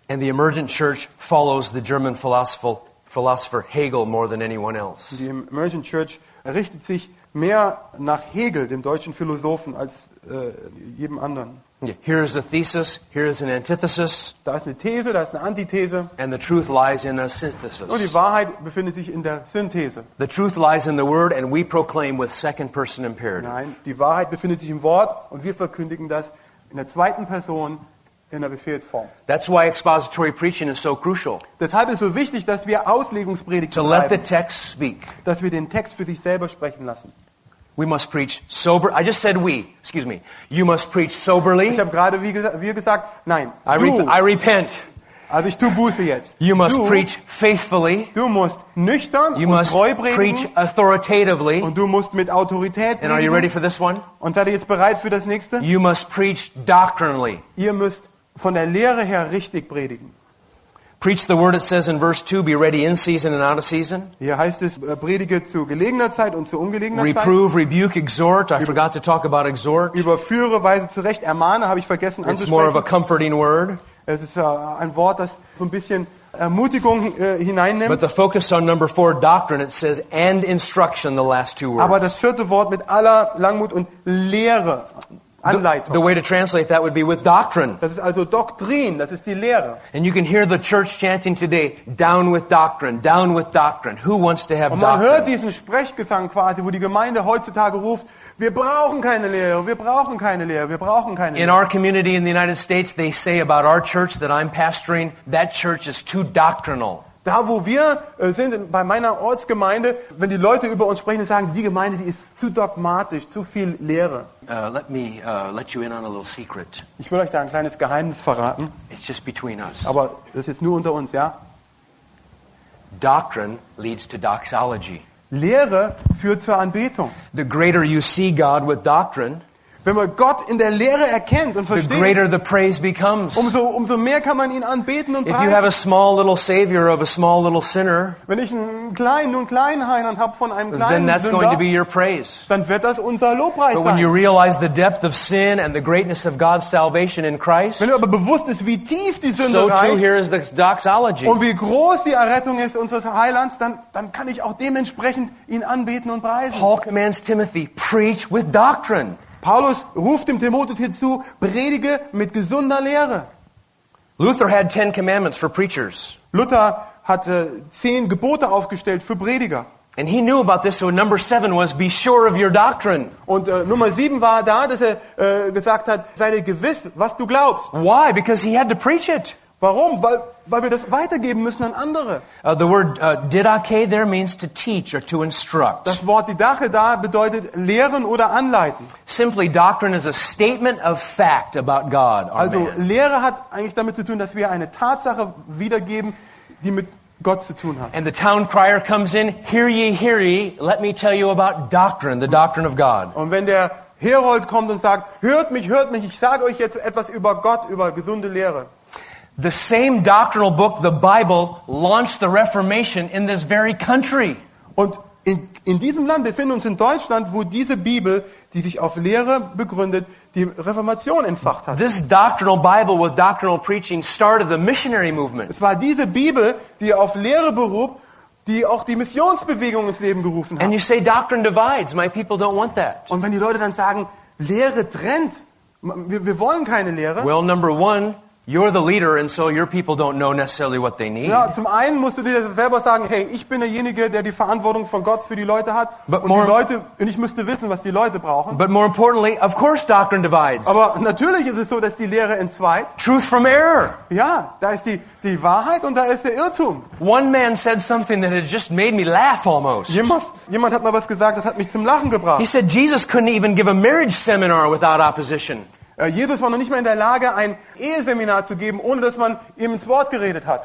And the emergent church follows the German philosopher, philosopher Hegel more than anyone else. Die Emergent Church richtet sich mehr nach Hegel, dem deutschen Philosophen, als äh, jedem anderen. Here is a thesis, here is an antithesis, Da ist eine These, da ist eine Antithese. and the truth lies in a Und die synthesis. Wahrheit befindet sich in der Synthese. The truth lies in the word, and we proclaim with second person imperative. Nein, die Wahrheit befindet sich im Wort und wir verkündigen das in der zweiten Person in der Befehlsform. That's why expository preaching is so crucial. Deshalb ist so wichtig, dass wir Auslegungspredigt To let the text speak. dass wir den Text für sich selber sprechen lassen. We must preach sober. I just said we. Excuse me. You must preach soberly. Ich habe gerade wie gesagt, wir gesagt, nein, I, re- I repent. also ich tue Buße jetzt. You must du, preach faithfully. du musst nüchtern You und must treu preach authoritatively. und du musst mit Autorität And are you ready for this one? Und seid ihr jetzt bereit für das nächste? You must preach doctrinally. Ihr müsst von der Lehre her richtig predigen. Preach the word, it says in verse 2, be ready in season and out of season. Hier heißt es, äh, predige zu gelegener Zeit und zu ungelegener Zeit. Reprove, rebuke, exhort. I forgot to talk about exhort. Überführe, weise zurecht, ermahne, habe ich vergessen It's more of a comforting word. Es ist äh, ein Wort, das so ein bisschen Ermutigung äh, hineinnimmt. But the focus on number four, doctrine, it says and instruction, the last two words. Aber das vierte Wort mit aller Langmut und Lehre, Anleitung. the way to translate that would be with doctrine. Das ist also Doktrin, das ist die Lehre. And you can hear the church chanting today, down with doctrine, down with doctrine. Who wants to have Und man hört doctrine? diesen Sprechgesang quasi, wo die Gemeinde heutzutage ruft, wir brauchen keine Lehre, wir brauchen keine Lehre, wir brauchen keine In our community in the United States, they say about our church that I'm pastoring, that church is too doctrinal. Da, wo wir äh, sind, bei meiner Ortsgemeinde, wenn die Leute über uns sprechen, sagen, die Gemeinde, die ist zu dogmatisch, zu viel Lehre. Uh, let me uh, let you in on a little secret. Ich will euch da ein kleines Geheimnis verraten, It's just between us. aber das ist jetzt nur unter uns, ja? Doctrine leads to doxology. Lehre führt zur Anbetung. The greater you see God with doctrine, Wenn man Gott in der Lehre erkennt und the versteht, greater the praise becomes. umso, umso mehr kann man ihn anbeten und If you have preisen. a small little savior of a small little sinner, Wenn ich einen kleinen, nun kleinen Heiland habe von einem then kleinen that's going to be Sünder, your praise. dann wird das unser Lobpreis But when you sein. realize the depth of sin and the greatness of God's salvation in Christ, Wenn dir aber bewusst ist, wie tief die Sünde so too reicht here is the doxology. und wie groß die Errettung ist unseres Heilands, dann, dann kann ich auch dementsprechend ihn anbeten und preisen. Paul commands Timothy, preach with doctrine. Paulus ruft dem Timotheus hierzu, predige mit gesunder Lehre. Luther had Ten Commandments for preachers. Luther hatte zehn Gebote aufgestellt für Prediger. And he knew about this, so number seven was be sure of your doctrine. Und äh, Nummer sieben war da, dass er äh, gesagt hat, sei dir gewiss, was du glaubst. Why? Because he had to preach it. Warum? Weil, weil wir das weitergeben müssen an andere. Uh, the word uh, didache there means to teach or to instruct. Das Wort Didache da bedeutet lehren oder anleiten. Simply, doctrine is a statement of fact about God or Also man. Lehre hat eigentlich damit zu tun, dass wir eine Tatsache wiedergeben, die mit Gott zu tun hat. And the town crier comes in, hear ye, hear ye, let me tell you about doctrine, the doctrine of God. Und wenn der Herold kommt und sagt, hört mich, hört mich, ich sage euch jetzt etwas über Gott, über gesunde Lehre. The same doctrinal book, the Bible, launched the Reformation in this very country. Und in, in diesem Land, wir befinden uns in Deutschland, wo diese Bibel, die sich auf Lehre begründet, die Reformation entfacht hat. This doctrinal Bible with doctrinal preaching started the missionary movement. Es war diese Bibel, die auf Lehre beruht, die auch die Missionsbewegung ins Leben gerufen hat. And you say doctrine divides. My people don't want that. Und wenn die Leute dann sagen, Lehre trennt, wir, wir wollen keine Lehre. Well, number one, you're the leader, and so your people don't know necessarily what they need. Ja, zum einen musst du dir selber sagen, hey, ich bin derjenige, der die Verantwortung von Gott für die Leute hat. But und more- die Leute, und ich müsste wissen, was die Leute brauchen. But more importantly, of course, doctrine divides. Aber natürlich ist es so, dass die Lehre entzweit. Truth from error. Ja, da ist die, die Wahrheit und da ist der Irrtum. One man said something that had just made me laugh almost. Jemand, jemand hat mal was gesagt, das hat mich zum Lachen He gebracht. said Jesus couldn't even give a marriage seminar without opposition. Äh, Jesus war noch nicht mal in der Lage, ein Eheseminar zu geben, ohne dass man ihm ins Wort geredet hat.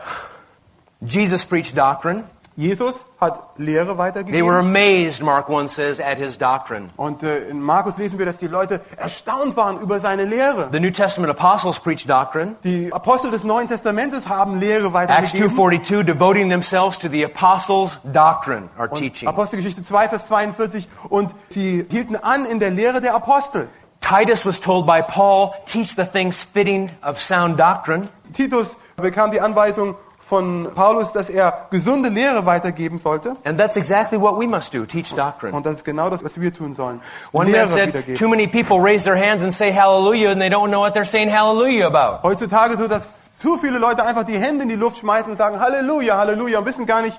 Jesus preached doctrine. Jesus hat Lehre They were weitergegeben. amazed, Mark 1 says, at his doctrine. Und äh, in Markus lesen wir, dass die Leute erstaunt waren über seine Lehre. The New Testament apostles preached doctrine. Die Apostel des Neuen Testamentes haben Lehre Acts weitergegeben. 2.42, devoting themselves to the apostles' doctrine or teaching. Apostelgeschichte 2, Vers 42. Und sie hielten an in der Lehre der Apostel. Titus was told by Paul, teach the things fitting of sound doctrine. Titus bekam die Anweisung von Paulus, dass er gesunde Lehre weitergeben sollte. And that's exactly what we must do, teach doctrine. Und das ist genau das, was wir tun sollen. One man Lehre said, too many people raise their hands and say hallelujah and they don't know what they're saying hallelujah about. Heutzutage so, dass zu viele Leute einfach die Hände in die Luft schmeißen und sagen Halleluja, Halleluja und wissen gar nicht,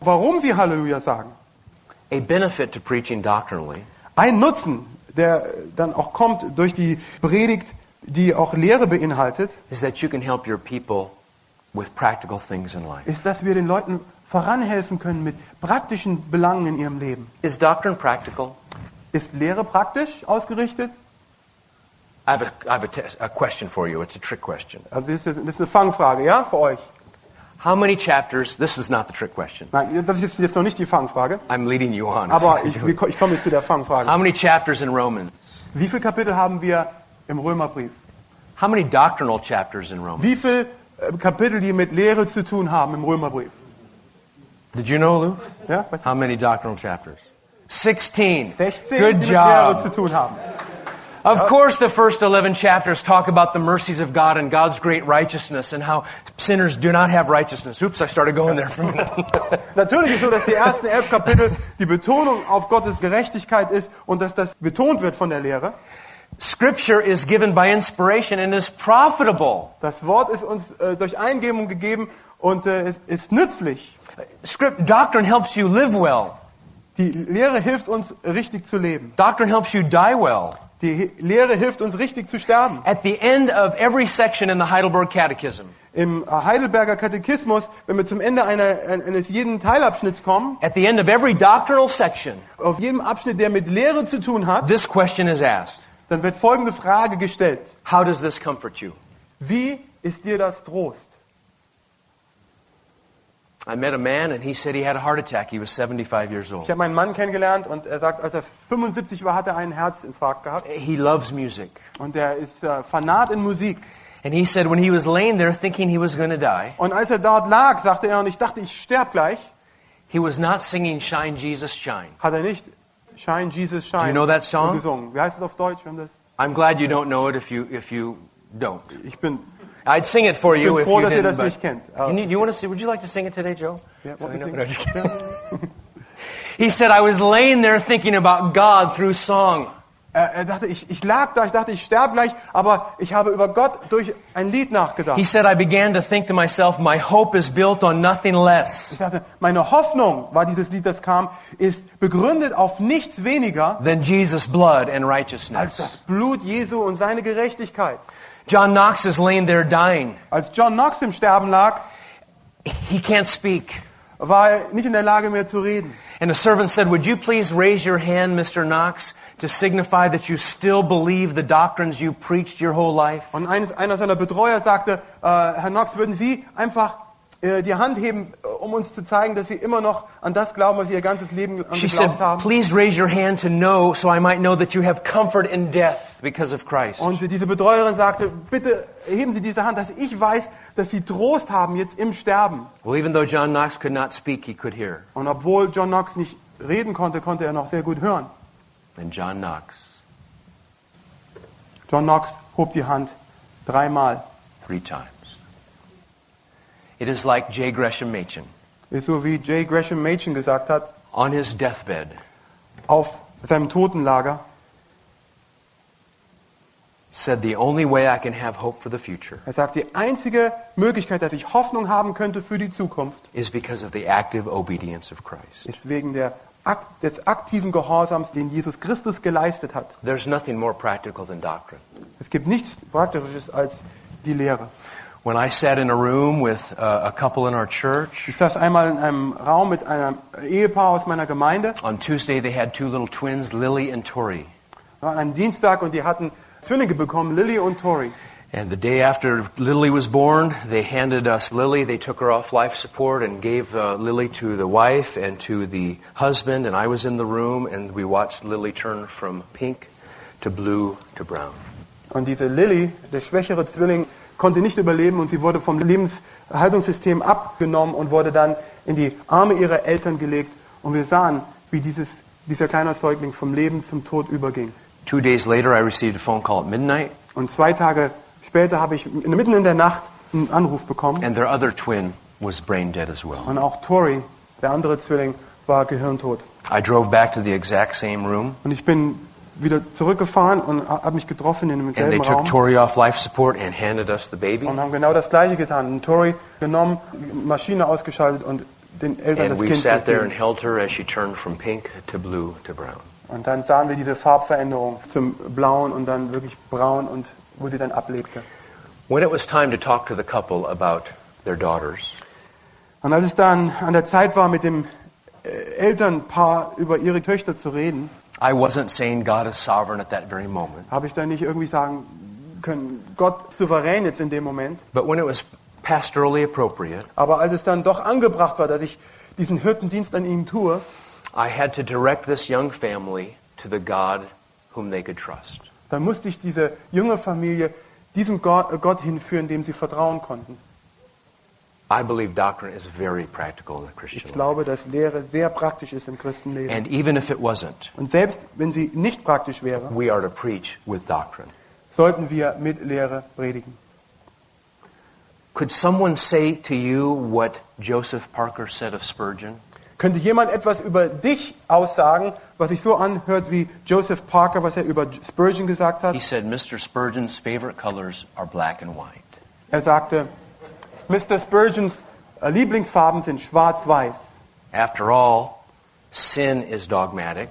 warum sie Halleluja sagen. A benefit to preaching doctrinally Ein Nutzen, der dann auch kommt durch die Predigt, die auch Lehre beinhaltet, is that you can help your people with practical things in life. ist, dass wir den Leuten voranhelfen können mit praktischen Belangen in ihrem Leben. Is doctrine practical? Ist Lehre praktisch ausgerichtet? I have, a, I have a, test, a question for you. It's a trick question. Also das ist, das ist eine Fangfrage, ja, für euch. How many chapters? This is not the trick question. Nein, das ist jetzt- noch nicht die Fangfrage, I'm leading you on. aber <laughs> ich, ich komme jetzt zu der Fangfrage. How many chapters in Romans? Wie viele Kapitel haben wir im Römerbrief? How many doctrinal chapters in Romans? Wie viele äh, Kapitel, die mit Lehre zu tun haben im Römerbrief? Did you know, Lou? Ja? How many doctrinal chapters? 16. 16, Good die mit Lehre zu job. tun haben. Of course, the first 11 chapters talk about the mercies of God and God's great righteousness and how sinners do not have righteousness. Oops, I started going there for a minute. <laughs> Natürlich ist so, dass die ersten elf Kapitel die Betonung auf Gottes Gerechtigkeit ist und dass das betont wird von der Lehre. Scripture is given by inspiration and is profitable. Das Wort ist uns äh, durch Eingebung gegeben und äh, ist, ist nützlich. Script, doctrine helps you live well. Die Lehre hilft uns, richtig zu leben. Doctrine helps you die well. Die Lehre hilft uns, richtig zu sterben. At the end of every section in the Heidelberg Catechism, Im Heidelberger Katechismus, wenn wir zum Ende einer, eines jeden Teilabschnitts kommen, at the end of every doctrinal section, auf jedem Abschnitt, der mit Lehre zu tun hat, this question is asked dann wird folgende Frage gestellt. How does this comfort you? Wie ist dir das Trost? I met a man and he said he had a heart attack. He was 75 years Ich old. habe meinen Mann kennengelernt und er sagt, als er 75 war, hat er einen Herzinfarkt gehabt. He loves music. Und er ist äh, Fanat in Musik. And he said when he was laying there thinking he was going to die, Und als er dort lag, sagte er, und ich dachte, ich sterbe gleich, he was not singing Shine, Jesus, Shine. hat er nicht Shine, Jesus, Shine Do you know that song? gesungen. Wie heißt es auf Deutsch? Haben das? I'm glad you don't know it if you, if you don't. Ich bin, I'd sing it for you if you dass didn't. das but- nicht kennt. Can you, do you want to see? Would you like to sing it today, Joe? Ja, So know- no, just kidding. <laughs> he said, I was laying there thinking about God through song. Er, er dachte, ich, ich lag da, ich dachte, ich sterbe gleich, aber ich habe über Gott durch ein Lied nachgedacht. He said, I began to think to myself, my hope is built on nothing less Ich dachte, meine Hoffnung, war dieses Lied, das kam, ist begründet auf nichts weniger than Jesus' blood and als righteousness. das Blut Jesu und seine Gerechtigkeit. John Knox is laying there dying. Als John Knox im Sterben lag, He can't speak. war er nicht in der Lage mehr zu reden. And a servant said, Would you please raise your hand, Mr. Knox, to signify that you still believe the doctrines you preached your whole life? Und ein, einer seiner Betreuer sagte, äh, Herr Knox, würden Sie einfach die Hand heben, äh, um uns zu zeigen, dass Sie immer noch an das glauben, was Sie Ihr ganzes Leben She said, geglaubt haben. Please raise your hand to know so I might know that you have comfort in death because of Christ. Und diese Betreuerin sagte, bitte heben Sie diese Hand, dass ich weiß, dass Sie Trost haben jetzt im Sterben. Well, even though John Knox could not speak, he could hear. Und obwohl John Knox nicht reden konnte, konnte er noch sehr gut hören. And John Knox John Knox hob die Hand dreimal. three times. It is like J. Gresham Machen Ist so wie J. Gresham Machen gesagt hat, on his deathbed auf seinem Totenlager. said, The only way I can have hope for the future Er sagt, die einzige Möglichkeit, dass ich Hoffnung haben könnte für die Zukunft, is because of the active obedience of Christ. ist wegen der, des aktiven Gehorsams, den Jesus Christus geleistet hat. There's nothing more practical than doctrine. Es gibt nichts Praktisches als die Lehre. When I sat in a room with uh, a couple in our church, Ich saß einmal in einem Raum mit einem Ehepaar aus meiner Gemeinde on Tuesday they had two little twins, Lily and Tori. an einem Dienstag und die hatten Zwillinge bekommen, Lily und Tori. And the day after Lily was born, they handed us Lily. They took her off life support and gave uh, Lily to the wife and to the husband. And I was in the room, and we watched Lily turn from pink to blue to brown. Und diese Lily, der schwächere Zwilling, konnte nicht überleben und sie wurde vom Lebenshaltungssystem abgenommen und wurde dann in die Arme ihrer Eltern gelegt. Und wir sahen, wie dieses, dieser kleine Säugling vom Leben zum Tod überging. Two days later, I received a phone call at midnight, Und zwei Tage später habe ich mitten in der Nacht einen Anruf bekommen and their other twin was brain dead as well. Und auch Tori, der andere Zwilling, war gehirntot. I drove back to the exact same room, Und ich bin wieder zurückgefahren und habe mich getroffen in dem and they selben took Raum Tori off life support and handed us the baby. und haben genau das Gleiche getan. Und Tori genommen, Maschine ausgeschaltet und den Eltern And das we Kind sat there and gegeben. held her as she turned from pink to blue to brown. Und dann sahen wir diese Farbveränderung zum Blauen und dann wirklich braun und wo sie dann ablebte. When it was time to talk to the couple about their daughters, Und als es dann an der Zeit war, mit dem äh, Elternpaar über ihre Töchter zu reden, I wasn't saying God is sovereign at that very moment. habe ich dann nicht irgendwie sagen können, Gott souverän jetzt in dem Moment. But when it was pastorally appropriate, Aber als es dann doch angebracht war, dass ich diesen Hirtendienst an ihnen tue, I had to direct this young family to the God whom they could trust. dann musste ich diese junge Familie diesem Gott, äh, Gott hinführen, dem sie vertrauen konnten. I believe doctrine is very practical in the Christian Ich glaube, dass Lehre sehr praktisch ist im Christenleben. And even if it wasn't, Und selbst wenn sie nicht praktisch wäre, we are to preach with doctrine. sollten wir mit Lehre predigen. Could someone say to you what Joseph Parker said of Spurgeon? Könnte jemand etwas über dich aussagen, was sich so anhört wie Joseph Parker, was er über Spurgeon gesagt hat? He said Mr. Spurgeon's favorite colors are black and white. Er sagte, Mr. Spurgeons äh, Lieblingsfarben sind schwarz-weiß. After all, sin is dogmatic.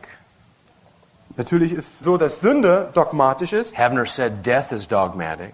Natürlich ist so, dass Sünde dogmatisch ist, Havner said death is dogmatic.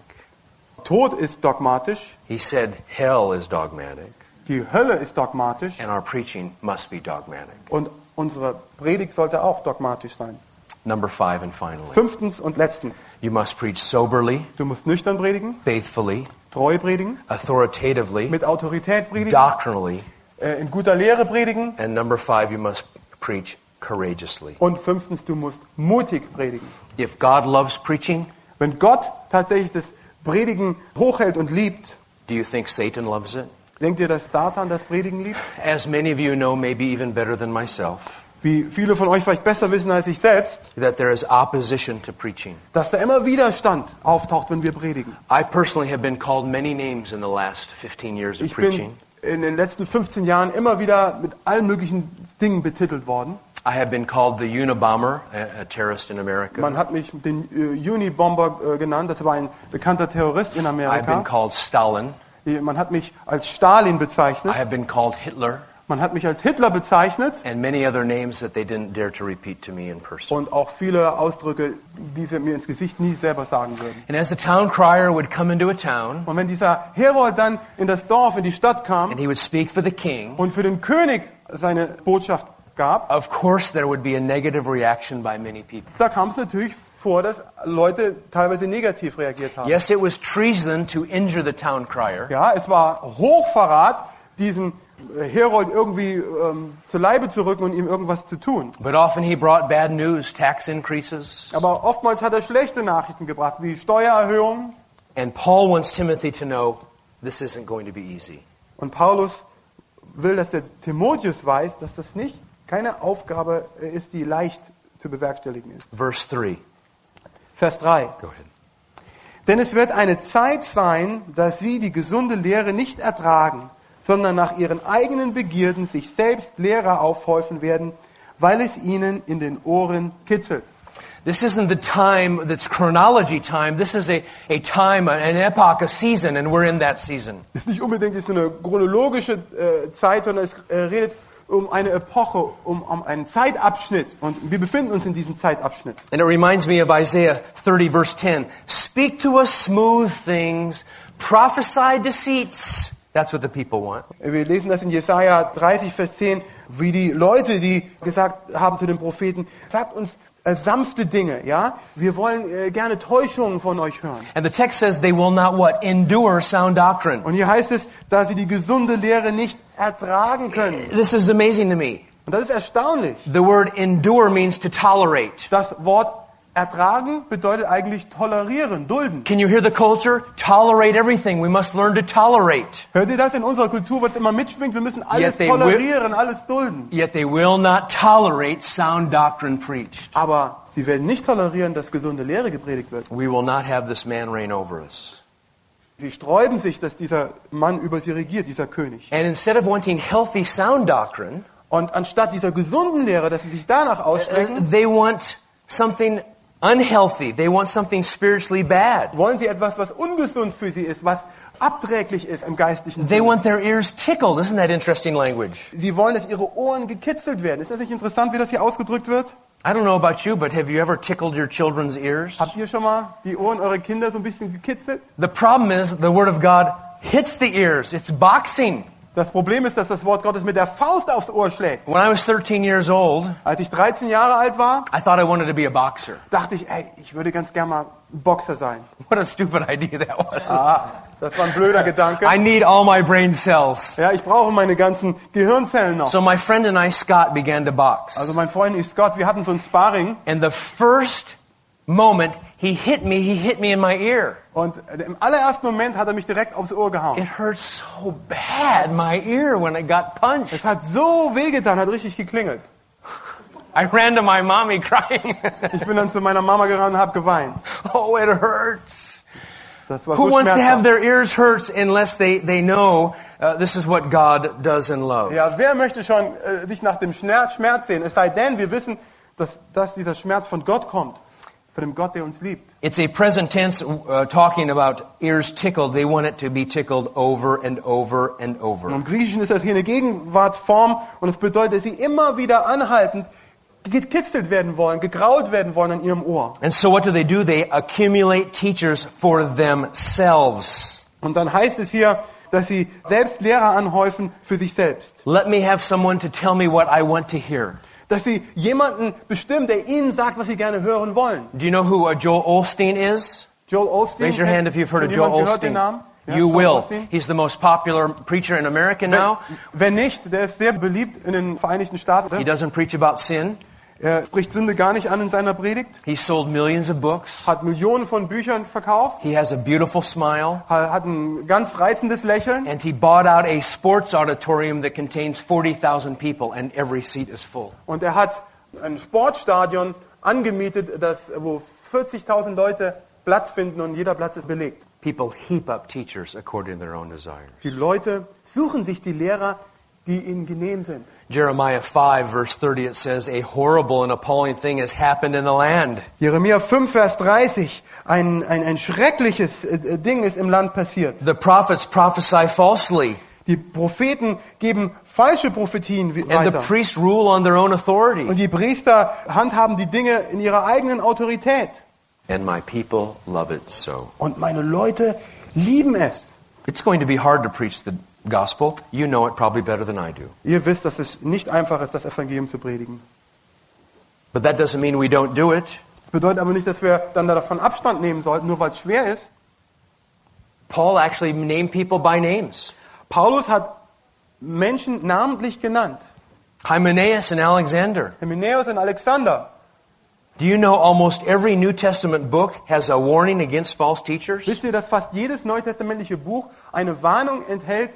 Tod ist dogmatisch, He said hell is dogmatic. die Hölle ist dogmatisch And our preaching must be dogmatic. und unsere Predigt sollte auch dogmatisch sein. Number five and finally, Fünftens und letztens, you must preach soberly, du musst nüchtern predigen, faithfully, treu predigen, authoritatively, mit Autorität predigen, doctrinally. äh, in guter Lehre predigen And number five, you must preach courageously. und fünftens, du musst mutig predigen. If God loves preaching, Wenn Gott tatsächlich das Predigen hochhält und liebt, do you think Satan loves it? denkt ihr, dass Satan das Predigen liebt? As many of you know, maybe even better than myself, Wie viele von euch vielleicht besser wissen als ich selbst, that there is opposition to preaching. dass da immer Widerstand auftaucht, wenn wir predigen. I personally have been called many names in the last 15 years of Ich bin preaching. in den letzten 15 Jahren immer wieder mit allen möglichen Dingen betitelt worden. I have been called the Unabomber, a, a terrorist in America. Man hat mich den äh, Unibomber äh, genannt, das war ein bekannter Terrorist in I've been Amerika. called Stalin. Man hat mich als Stalin I bezeichnet, have been called Hitler, man hat mich als Hitler bezeichnet and many other names that they didn't dare to repeat to me in person. und auch viele Ausdrücke, die sie mir ins Gesicht nie selber sagen würden. And as the town crier would come into a town, Und wenn dieser Herold dann in das Dorf, in die Stadt kam and he would speak for the king, und für den König seine Botschaft gab, of course there would be a negative reaction by many people. da kam es natürlich vor, dass Leute teilweise negativ reagiert haben. Yes, it was treason to injure the town crier, Ja, es war Hochverrat, diesen Herold irgendwie ähm, zu Leibe zu rücken und ihm irgendwas zu tun. but often he brought bad news, tax increases. Aber oftmals hat er schlechte Nachrichten gebracht, wie Steuererhöhungen. And Paul wants Timothy to know this isn't going to be easy. Und Paulus will, dass der Timotheus weiß, dass das nicht keine Aufgabe ist, die leicht zu bewerkstelligen ist. Verse 3. Vers 3. Go ahead. Denn es wird eine Zeit sein, dass sie die gesunde Lehre nicht ertragen, sondern nach ihren eigenen Begierden sich selbst Lehrer aufhäufen werden, weil es ihnen in den Ohren kitzelt. This isn't the time that's chronology time. This is a, a time, an epoch, a season, and we're in that season. Ist nicht unbedingt jetzt eine chronologische äh, Zeit, sondern es äh, redet um eine Epoche, um, um einen Zeitabschnitt. Und wir befinden uns in diesem Zeitabschnitt. And it reminds me of Isaiah 30, verse 10. Speak to us smooth things, prophesy deceits. That's what the people want. Wir lesen das in Jesaja 30, Vers 10, wie die Leute, die gesagt haben zu den Propheten, sagt uns äh, sanfte Dinge, ja? Wir wollen äh, gerne Täuschungen von euch hören. And the text says they will not what? Endure sound doctrine. Und hier heißt es, da sie die gesunde Lehre nicht ertragen können. This is amazing to me. Und das ist erstaunlich. The word endure means to tolerate. Das Wort ertragen bedeutet eigentlich tolerieren, dulden. Can you hear the culture? Tolerate everything. We must learn to tolerate. Hört ihr das in unserer Kultur, was immer mitschwingt? Wir müssen alles they will- tolerieren, alles dulden. Yet they will not tolerate sound doctrine preached. Aber sie werden nicht tolerieren, dass gesunde Lehre gepredigt wird. We will not have this man reign over us. Sie sträuben sich, dass dieser Mann über sie regiert, dieser König. And instead of wanting healthy, sound doctrine, Und anstatt dieser gesunden Lehre, dass sie sich danach uh, ausstrecken, they want something unhealthy. They want something spiritually bad. wollen sie etwas, was ungesund für sie ist, was abträglich ist im geistlichen They Sinne. want their ears tickled. Isn't that interesting language? Sie wollen, dass ihre Ohren gekitzelt werden. Ist das nicht interessant, wie das hier ausgedrückt wird? I don't know about you, but have you ever tickled your children's ears? Habt ihr schon mal die Ohren eurer Kinder so ein bisschen gekitzelt? The problem is the Word of God hits the ears. It's boxing. Das Problem ist, dass das Wort Gottes mit der Faust aufs Ohr schlägt. When I was 13 years old, Als ich 13 Jahre alt war, I thought I wanted to be a boxer. dachte ich, ey, ich würde ganz gern mal Boxer sein. <laughs> What a stupid idea that was. Ah, das war ein blöder Gedanke. I need all my brain cells. Ja, ich brauche meine ganzen Gehirnzellen noch. So my friend and I, Scott, began to box. Also mein Freund und ich, Scott, wir hatten so ein Sparring And the first moment he hit me, he hit me in my ear. und im allerersten Moment hat er mich direkt aufs Ohr gehauen. It hurt so bad, my ear, when it got punched. Es hat so wehgetan, hat richtig geklingelt. I ran to my mommy <laughs> crying. Ich bin dann zu meiner Mama gerannt und habe geweint. oh, it hurts. Who so wants to have their ears hurt unless they, they know uh, this is what God does in love? Ja, wer möchte schon äh, sich nach dem Schmerz, Schmerz sehen? Es sei denn, wir wissen, dass, dass dieser Schmerz von Gott kommt. Von dem Gott, der uns liebt. It's a present tense uh, talking about ears tickled. They want it to be tickled over and over and Und over. Im Griechischen ist das hier eine Gegenwartsform und es bedeutet, dass sie immer wieder anhaltend gekitzelt werden wollen, gegraut werden wollen an ihrem Ohr. And so what do they do? They accumulate teachers for themselves. Und dann heißt es hier, dass sie selbst Lehrer anhäufen für sich selbst. Let me have someone to tell me what I want to hear. Dass sie jemanden bestimmen, der ihnen sagt, was sie gerne hören wollen. Do you know who uh, Joel Osteen is? Joel Osteen. Raise your hand if you've heard of Joel? Ja, You Joel will. He's the most popular preacher in America now. Wenn, wenn nicht, der ist sehr beliebt in den Vereinigten Staaten. He doesn't preach about sin. Er spricht Sünde gar nicht an in seiner Predigt, He sold millions of books. hat Millionen von Büchern verkauft, He has a beautiful smile. ha- hat ein ganz reizendes Lächeln And he bought out a sports auditorium that contains 40,000 people, and every seat is full. und er hat ein Sportstadion angemietet, das, wo 40.000 Leute Platz finden und jeder Platz ist belegt. People heap up teachers according to their own desires. Die Leute suchen sich die Lehrer, die ihnen genehm sind. Jeremiah 5, verse 30, it says, A horrible and appalling thing has happened in the land. Jeremia 5, Vers 30, ein, ein, ein schreckliches äh, Ding ist im Land passiert. The prophets prophesy falsely, Die Propheten geben falsche Prophetien and the weiter. priests rule on their own Und authority. die Priester handhaben die Dinge in ihrer eigenen Autorität. And my people love it so. Und meine Leute lieben es. It's going to be hard to preach the gospel. You know it probably better than I do. Ihr wisst, dass es nicht einfach ist, das Evangelium zu predigen. But that doesn't mean we don't do it. Das bedeutet aber nicht, dass wir dann davon Abstand nehmen sollten, nur weil es schwer ist. Paul actually named people by names. Paulus hat Menschen namentlich genannt. Hymenaeus and Alexander. Hymenäus und Alexander. Do you know almost every New Testament book has a warning against false teachers? Wisst ihr, dass fast jedes neutestamentliche Buch eine Warnung enthält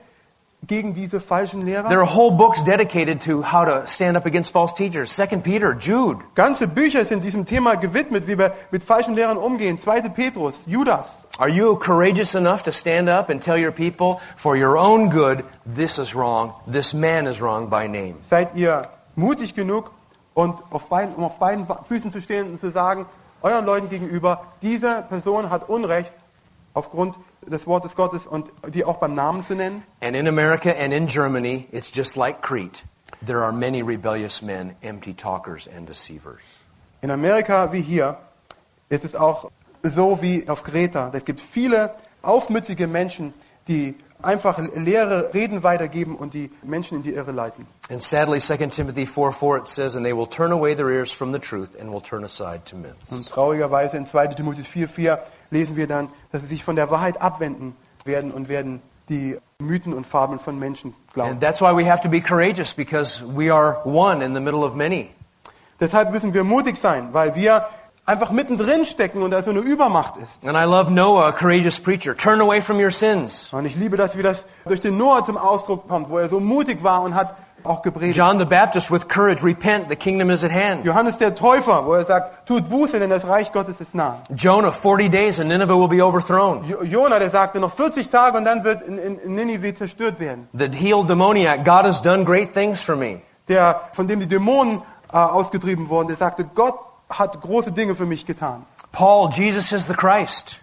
gegen diese falschen Lehrer? There are whole books dedicated to how to stand up against false teachers. Second Peter, Jude. Ganze Bücher sind diesem Thema gewidmet, wie wir mit falschen Lehrern umgehen. Zweite Petrus, Judas. Are you courageous enough to stand up and tell your people, for your own good, this is wrong, this man is wrong by name? Seid ihr mutig genug, und auf beiden, um auf beiden Füßen zu stehen und zu sagen, euren Leuten gegenüber, diese Person hat Unrecht aufgrund des Wortes Gottes und die auch beim Namen zu nennen? And in America and in Germany, it's just like Crete. There are many rebellious men, empty talkers and deceivers. In Amerika wie hier ist es auch so wie auf Kreta. Es gibt viele aufmützige Menschen, die einfach leere Reden weitergeben und die Menschen in die Irre leiten. And sadly, 2 Timothy 4 4, it says, And they will turn away their ears from the truth and will turn aside to myths. Und traurigerweise in 2 Timotheus 4,4 lesen wir dann, dass sie sich von der Wahrheit abwenden werden und werden die Mythen und Fabeln von Menschen glauben. And that's why we have to be courageous because we are one in the middle of many. Deshalb müssen wir mutig sein, weil wir einfach mittendrin stecken und da so eine Übermacht ist. And I love Noah, a courageous preacher. Turn away from your sins. Und ich liebe das, wie das durch den Noah zum Ausdruck kommt, wo er so mutig war und hat auch gepredigt. John the Baptist with courage, repent, the kingdom is at hand. Johannes der Täufer, wo er sagt, tut Buße, denn das Reich Gottes ist nah. Jonah, 40 days and Nineveh will be overthrown. Jo- Jona, der sagte, noch 40 Tage und dann wird in, in, in Ninive zerstört werden. The healed demoniac, God has done great things for me. Der, von dem die Dämonen äh, ausgetrieben wurden, der sagte, Gott hat große Dinge für mich getan. Paul, Jesus is the Christ.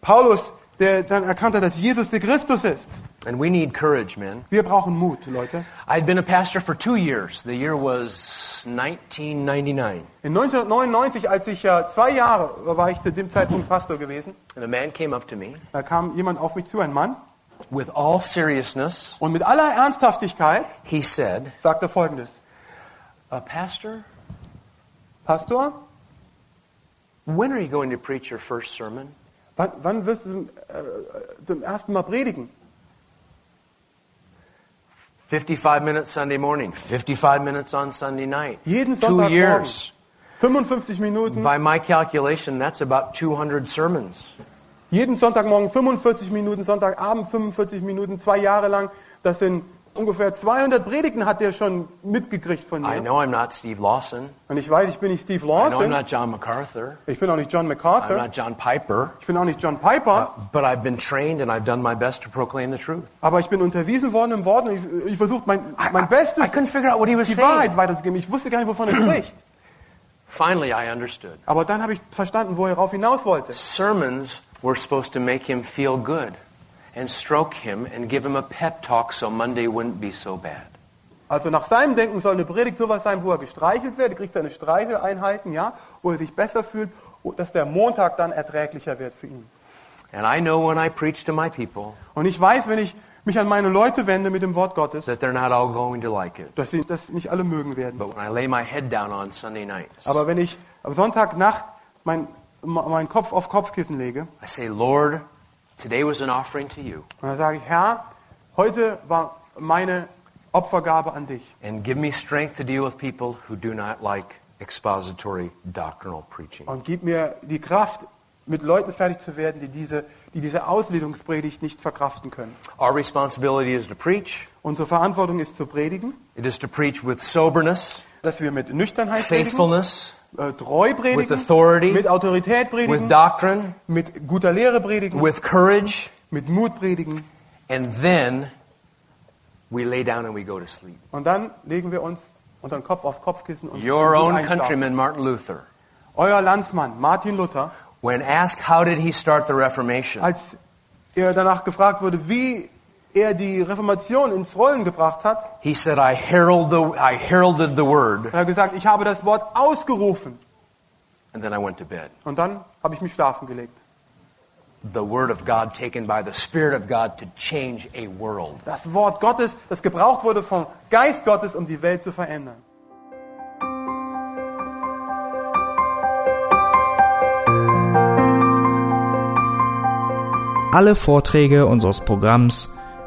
Paulus, der dann erkannte, dass Jesus der Christus ist. And we need courage, man. Wir brauchen Mut, Leute. I'd been a pastor for two years. The year was 1999. In 1999, als ich zwei Jahre war ich zu dem Zeitpunkt Pastor gewesen, And a man came up to me da kam jemand auf mich zu, ein Mann, with all seriousness. und mit aller Ernsthaftigkeit He said, sagte Folgendes: uh, Pastor, Pastor, when are you going to preach your first sermon? wann, wann wirst du zum, äh, zum ersten Mal predigen? 55 minutes Sunday morning, 55 minutes on Sunday night. Jeden Two Sonntagmorgen. years. 55 Minuten, By my calculation, that's about 200 sermons. jeden Sonntagmorgen 45 Minuten, Sonntagabend 45 Minuten, zwei Jahre lang. Das sind ungefähr 200 Predigten hat der schon mitgekriegt von I mir. know I'm not Steve Lawson. Und ich weiß, ich bin nicht Steve I know I'm Lawson, not John MacArthur. ich bin auch nicht John I'm MacArthur, not John Piper. ich bin auch nicht John Piper, But I've been trained and I've done my best to proclaim the truth. aber ich bin unterwiesen worden im Wort und ich, ich versuche mein, mein Bestes, I couldn't figure out what he was die saying. Wahrheit weiterzugeben. Ich wusste gar nicht, wovon er <clears throat> spricht. Finally, I understood. Aber dann habe ich verstanden, wo er rauf hinaus wollte. Sermons were supposed to make him feel good and stroke him and give him a pep talk so Monday wouldn't be so bad. Also nach seinem Denken soll eine Predigt sowas sein, wo er gestreichelt wird, er kriegt seine Streicheleinheiten, ja, wo er sich besser fühlt, dass der Montag dann erträglicher wird für ihn. And I know when I preach to my people Und ich weiß, wenn ich mich an meine Leute wende mit dem Wort Gottes, that they're not all going to like it. dass sie das nicht alle mögen werden. But when I lay my head down on Sunday nights, Aber wenn ich am Sonntagnacht mein, meinen Kopf auf Kopfkissen lege, I say, Lord, today was an offering to you, und dann sage ich, Herr, heute war meine Opfergabe an dich. and give me strength to deal with people who do not like expository doctrinal preaching. Und gib mir die Kraft, mit Leuten fertig zu werden, die diese, die diese Auslegungspredigt nicht verkraften können. Our responsibility is to preach. Unsere Verantwortung ist zu predigen, It is to preach with soberness, dass wir mit Nüchternheit predigen, faithfulness, äh, treu with predigen, authority, mit Autorität with predigen, doctrine, mit guter Lehre predigen, with courage, mit Mut predigen. and then we lay down and we go to sleep. Und dann legen wir uns unseren Kopf auf Kopfkissen und Your own einschlafen. countryman, Martin Luther, Euer Landsmann, Martin Luther, when asked how did he start the Reformation, als er danach gefragt wurde, wie er die Reformation ins Rollen gebracht hat, he said, I, herald the, I heralded the word, hat er gesagt, ich habe das Wort ausgerufen. and then I went to bed. Und dann habe ich mich schlafen gelegt. The word of God taken by the Spirit of God to change a world. Das Wort Gottes, das gebraucht wurde vom Geist Gottes, um die Welt zu verändern. Alle Vorträge unseres Programms,